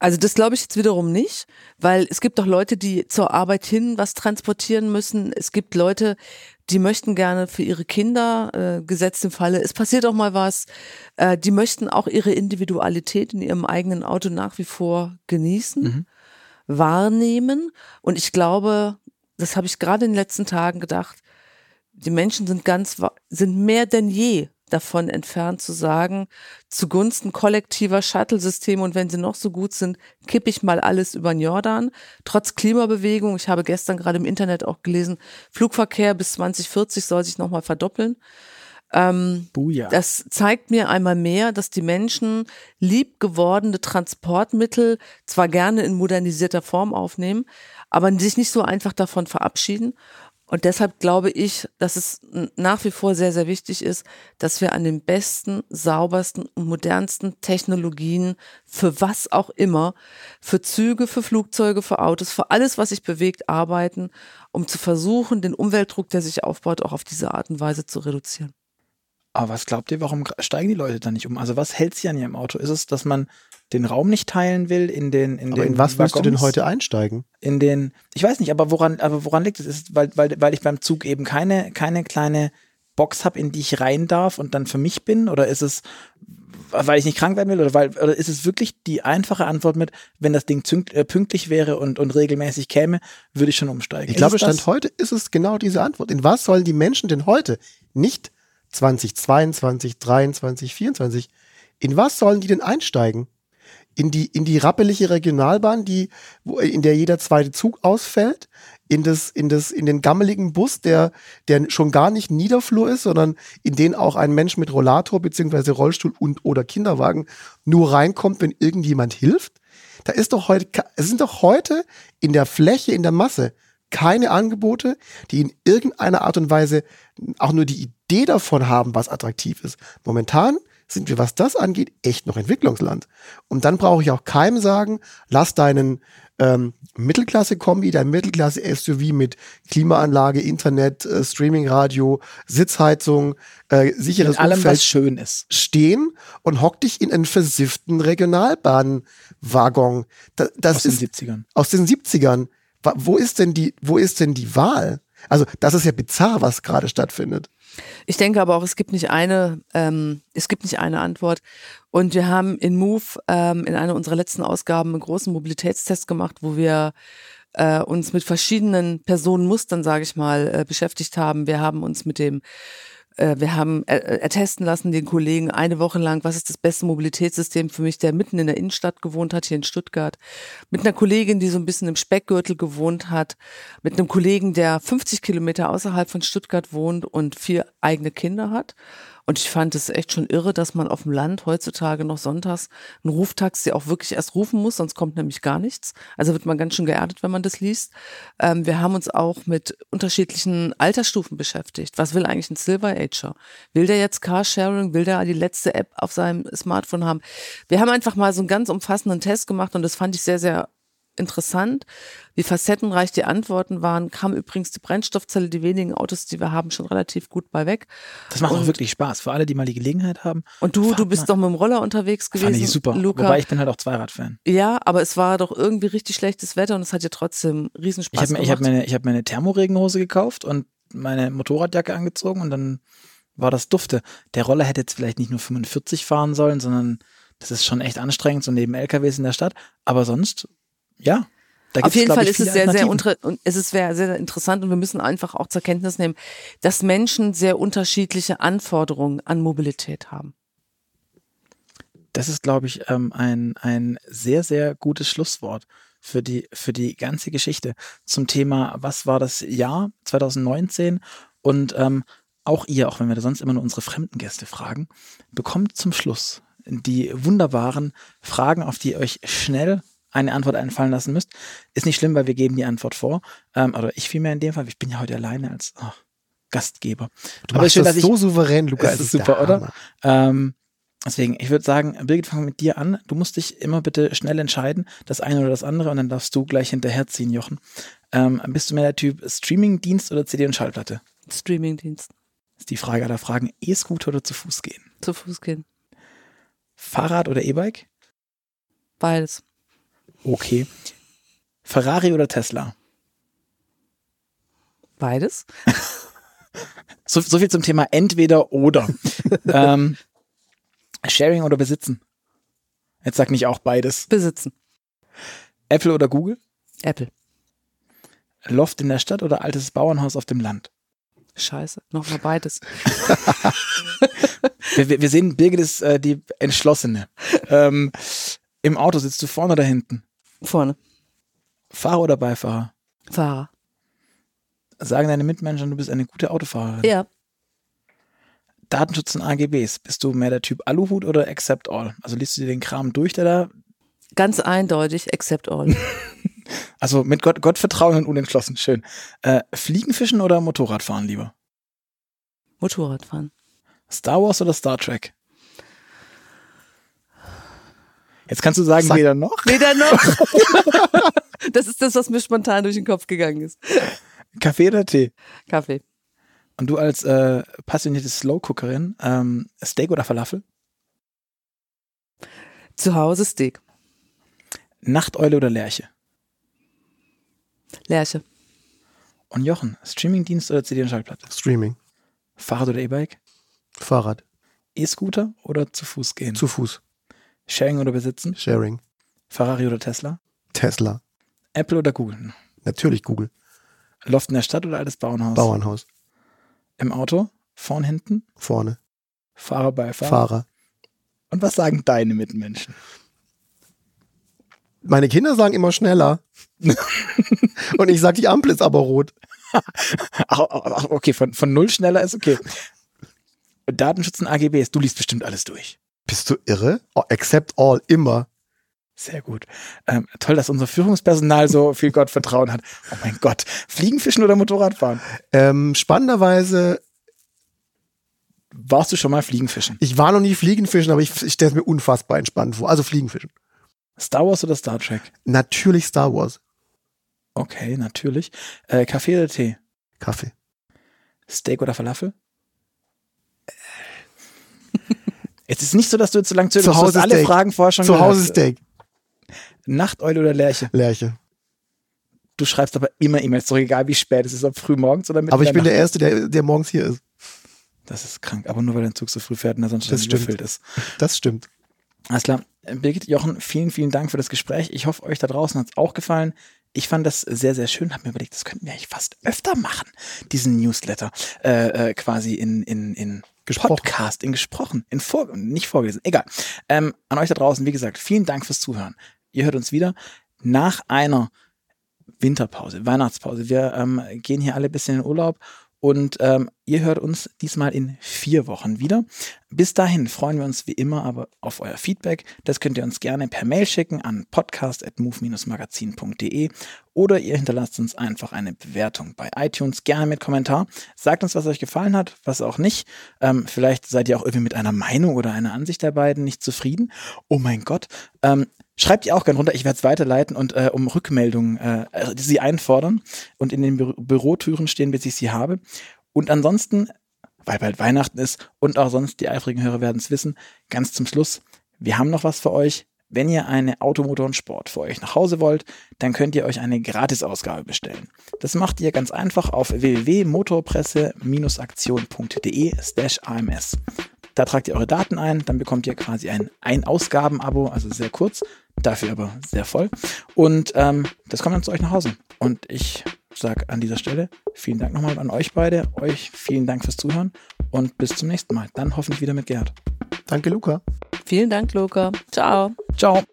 C: Also das glaube ich jetzt wiederum nicht, weil es gibt doch Leute, die zur Arbeit hin was transportieren müssen. Es gibt Leute, die möchten gerne für ihre Kinder, äh, gesetzt im Falle, es passiert auch mal was, äh, die möchten auch ihre Individualität in ihrem eigenen Auto nach wie vor genießen, mhm. wahrnehmen. Und ich glaube, das habe ich gerade in den letzten Tagen gedacht, die Menschen sind ganz, sind mehr denn je davon entfernt zu sagen, zugunsten kollektiver Shuttle-Systeme und wenn sie noch so gut sind, kippe ich mal alles über den Jordan. Trotz Klimabewegung, ich habe gestern gerade im Internet auch gelesen, Flugverkehr bis 2040 soll sich nochmal verdoppeln. Ähm, Das zeigt mir einmal mehr, dass die Menschen lieb gewordene Transportmittel zwar gerne in modernisierter Form aufnehmen, aber sich nicht so einfach davon verabschieden und deshalb glaube ich, dass es nach wie vor sehr, sehr wichtig ist, dass wir an den besten, saubersten und modernsten Technologien für was auch immer, für Züge, für Flugzeuge, für Autos, für alles, was sich bewegt, arbeiten, um zu versuchen, den Umweltdruck, der sich aufbaut, auch auf diese Art und Weise zu reduzieren.
A: Aber was glaubt ihr, warum steigen die Leute da nicht um? Also was hält sie an ihrem Auto? Ist es, dass man den Raum nicht teilen will in den in
B: aber
A: den
B: in was willst du denn heute einsteigen?
A: In den ich weiß nicht, aber woran aber woran liegt es? Ist weil weil weil ich beim Zug eben keine keine kleine Box habe, in die ich rein darf und dann für mich bin oder ist es weil ich nicht krank werden will oder weil oder ist es wirklich die einfache Antwort mit, wenn das Ding äh, pünktlich wäre und und regelmäßig käme, würde ich schon umsteigen.
B: Ich glaube, Stand heute ist es genau diese Antwort. In was sollen die Menschen denn heute nicht 2022, 23, 24. In was sollen die denn einsteigen? In die, in die rappelige Regionalbahn, die, wo, in der jeder zweite Zug ausfällt? In das, in das, in den gammeligen Bus, der, der schon gar nicht Niederflur ist, sondern in den auch ein Mensch mit Rollator beziehungsweise Rollstuhl und oder Kinderwagen nur reinkommt, wenn irgendjemand hilft? Da ist doch heute, es sind doch heute in der Fläche, in der Masse keine Angebote, die in irgendeiner Art und Weise auch nur die Idee davon haben, was attraktiv ist. Momentan sind wir, was das angeht, echt noch Entwicklungsland. Und dann brauche ich auch keinem sagen, lass deinen ähm, Mittelklasse-Kombi, dein Mittelklasse-SUV mit Klimaanlage, Internet, äh, Streaming-Radio, Sitzheizung, äh, sicheres mit
A: allem, Umfeld was schön ist.
B: stehen und hock dich in einen versifften Regionalbahnwaggon.
A: Da, das aus ist, den 70ern.
B: Aus den 70ern wo ist denn die, wo ist denn die Wahl? Also das ist ja bizarr, was gerade stattfindet.
C: Ich denke aber auch, es gibt nicht eine, ähm, es gibt nicht eine Antwort. Und wir haben in Move ähm, in einer unserer letzten Ausgaben einen großen Mobilitätstest gemacht, wo wir äh, uns mit verschiedenen Personenmustern, sage ich mal, äh, beschäftigt haben. Wir haben uns mit dem wir haben ertesten lassen den Kollegen eine Woche lang, was ist das beste Mobilitätssystem für mich, der mitten in der Innenstadt gewohnt hat, hier in Stuttgart. Mit einer Kollegin, die so ein bisschen im Speckgürtel gewohnt hat. Mit einem Kollegen, der 50 Kilometer außerhalb von Stuttgart wohnt und vier eigene Kinder hat. Und ich fand es echt schon irre, dass man auf dem Land heutzutage noch sonntags ein Ruftaxi auch wirklich erst rufen muss, sonst kommt nämlich gar nichts. Also wird man ganz schön geerdet, wenn man das liest. Ähm, wir haben uns auch mit unterschiedlichen Altersstufen beschäftigt. Was will eigentlich ein Silver Ager? Will der jetzt Carsharing? Will der die letzte App auf seinem Smartphone haben? Wir haben einfach mal so einen ganz umfassenden Test gemacht und das fand ich sehr, sehr interessant, wie facettenreich die Antworten waren, kam übrigens die Brennstoffzelle, die wenigen Autos, die wir haben, schon relativ gut bei weg.
A: Das macht
C: Und-
A: auch wirklich Spaß. Für alle, die mal die Gelegenheit haben.
C: Und du, du bist
A: mal.
C: doch mit dem Roller unterwegs gewesen,
A: Fand ich super.
C: Luca.
A: Wobei ich bin halt auch Zweiradfan.
C: ja, aber es war doch irgendwie richtig schlechtes Wetter und es hat dir trotzdem riesen
A: Ich habe ich
C: gemacht.
A: mir, eine- ich hab mir eine Thermoregenhose gekauft und meine Motorradjacke angezogen und dann war das dufte. Der Roller hätte jetzt vielleicht nicht nur 45 fahren sollen, sondern das ist schon echt anstrengend, so neben LKWs in der Stadt. Aber sonst, ja. Da
C: Auf jeden Fall
A: ich,
C: ist es sehr, sehr, es ist sehr, sehr interessant und wir müssen einfach auch zur Kenntnis nehmen, dass Menschen sehr unterschiedliche Anforderungen an Mobilität haben.
A: Das ist, glaube ich, ähm, ein, ein sehr, sehr gutes Schlusswort für die, für die ganze Geschichte zum Thema, was war das Jahr 2019? Und ähm, auch ihr, auch wenn wir da sonst immer nur unsere fremden Gäste fragen, bekommt zum Schluss die wunderbaren Fragen, auf die ihr euch schnell eine Antwort einfallen lassen müsst. Ist nicht schlimm, weil wir geben die Antwort vor. Ähm, oder ich vielmehr in dem Fall. Ich bin ja heute alleine als oh, Gastgeber.
B: Du
A: Aber
B: machst
A: schön,
B: das
A: ich-
B: so souverän, Luca.
A: Das ist super, oder? Ähm, deswegen, ich würde sagen, Birgit, fangen wir mit dir an. Du musst dich immer bitte schnell entscheiden, das eine oder das andere, und dann darfst du gleich hinterherziehen, Jochen. Ähm, bist du mehr der Typ Streamingdienst oder CD und Schallplatte?
C: Streamingdienst.
A: Ist die Frage aller Fragen. E-Scooter oder zu Fuß gehen?
C: Zu Fuß gehen.
A: Fahrrad oder E-Bike?
C: Beides.
A: Okay. Ferrari oder Tesla?
C: Beides. <laughs>
A: So, so viel zum Thema entweder oder. <laughs> ähm, Sharing oder besitzen? Jetzt sag nicht auch beides.
C: Besitzen.
A: Apple oder Google?
C: Apple.
A: Loft in der Stadt oder altes Bauernhaus auf dem Land?
C: Scheiße. Nochmal beides. <laughs>
A: Wir, wir, sehen, Birgit ist äh, die Entschlossene. Ähm, Im Auto sitzt du vorne oder hinten?
C: Vorne.
A: Fahrer oder Beifahrer?
C: Fahrer.
A: Sagen deine Mitmenschen, du bist eine gute Autofahrerin.
C: Ja.
A: Datenschutz und AGBs. Bist du mehr der Typ Aluhut oder Accept All? Also liest du dir den Kram durch, der da,
C: Ganz eindeutig, except all. <laughs>
A: also mit Gott, Gottvertrauen und unentschlossen, schön. Äh, Fliegenfischen oder Motorradfahren lieber?
C: Motorradfahren.
A: Star Wars oder Star Trek? Jetzt kannst du sagen,
B: Sag-
A: weder noch.
C: Weder noch. <laughs> das ist das, was mir spontan durch den Kopf gegangen ist.
A: Kaffee oder Tee?
C: Kaffee.
A: Und du als äh, passionierte Slow-Cookerin, ähm, Steak oder Falafel?
C: Zu Hause Steak.
A: Nachteule oder Lerche?
C: Lerche.
A: Und Jochen, Streamingdienst oder CD und Schallplatte?
B: Streaming.
A: Fahrrad oder E-Bike?
B: Fahrrad.
A: E-Scooter oder zu Fuß gehen?
B: Zu Fuß.
A: Sharing oder besitzen?
B: Sharing.
A: Ferrari oder Tesla?
B: Tesla.
A: Apple oder Google?
B: Natürlich Google.
A: Loft in der Stadt oder altes Bauernhaus?
B: Bauernhaus.
A: Im Auto? Vorn, hinten?
B: Vorne.
A: Fahrer, Beifahrer?
B: Fahrer.
A: Und was sagen deine Mitmenschen?
B: Meine Kinder sagen immer schneller. <laughs> Und ich sag, die Ampel ist aber rot.
A: Ach, okay, von, von null schneller ist okay. Datenschutz und AGBs, du liest bestimmt alles durch.
B: Bist du irre? Oh, accept all, immer.
A: Sehr gut. Ähm, toll, dass unser Führungspersonal so viel Gottvertrauen hat. Oh mein Gott. Fliegenfischen oder Motorradfahren?
B: Ähm, spannenderweise,
A: Warst du schon mal Fliegenfischen?
B: ich war noch nie Fliegenfischen, aber ich, ich stelle es mir unfassbar entspannt vor. Also Fliegenfischen.
A: Star Wars oder Star Trek?
B: Natürlich Star Wars.
A: Okay, natürlich. Äh, Kaffee oder Tee?
B: Kaffee.
A: Steak oder Falafel? Es ist nicht so, dass du jetzt so lange zögerst.
B: Zu
A: Du hast
B: Hause
A: alle
B: Steak.
A: Fragen vorher schon
B: Zu. Hause Steak.
A: Nachteule oder Lerche?
B: Lerche.
A: Du schreibst aber immer E-Mails, doch egal wie spät es ist, ob früh morgens oder mitten
B: Aber ich bin der. Erste, der, der morgens hier ist.
A: Das ist krank, aber nur weil dein Zug so früh fährt und er sonst
B: Das
A: überfüllt ist. <laughs>
B: Das stimmt.
A: Alles klar. Birgit, Jochen, vielen, vielen Dank für das Gespräch. Ich hoffe, euch da draußen hat es auch gefallen. Ich fand das sehr, sehr schön. Hab mir überlegt, das könnten wir eigentlich fast öfter machen, diesen Newsletter äh, äh, quasi in, in, in
B: Gesprochen.
A: Podcast, in gesprochen, in vor, nicht vorgelesen. Egal. Ähm, an euch da draußen, wie gesagt, vielen Dank fürs Zuhören. Ihr hört uns wieder nach einer Winterpause, Weihnachtspause. Wir ähm, gehen hier alle ein bisschen in Urlaub Und ähm, ihr hört uns diesmal in vier Wochen wieder. Bis dahin freuen wir uns wie immer aber auf euer Feedback. Das könnt ihr uns gerne per Mail schicken an podcast.move-magazin.de oder ihr hinterlasst uns einfach eine Bewertung bei iTunes, gerne mit Kommentar. Sagt uns, was euch gefallen hat, was auch nicht. Ähm, vielleicht seid ihr auch irgendwie mit einer Meinung oder einer Ansicht der beiden nicht zufrieden. Oh mein Gott. Ähm, Schreibt ihr auch gerne runter, ich werde es weiterleiten und äh, um Rückmeldungen äh, sie einfordern und in den Bü Bürotüren stehen, bis ich sie habe. Und ansonsten, weil bald Weihnachten ist und auch sonst die eifrigen Hörer werden es wissen, ganz zum Schluss, wir haben noch was für euch. Wenn ihr eine Automotor und Sport für euch nach Hause wollt, dann könnt ihr euch eine Gratisausgabe bestellen. Das macht ihr ganz einfach auf www.motorpresse-aktion.de slash AMS. Da tragt ihr eure Daten ein, dann bekommt ihr quasi ein Ein-Ausgaben-Abo, also sehr kurz, dafür aber sehr voll. Und ähm, das kommt dann zu euch nach Hause. Und ich sage an dieser Stelle vielen Dank nochmal an euch beide, euch vielen Dank fürs Zuhören und bis zum nächsten Mal. Dann hoffentlich wieder mit Gerd.
B: Danke, Luca.
C: Vielen Dank, Luca. Ciao.
A: Ciao.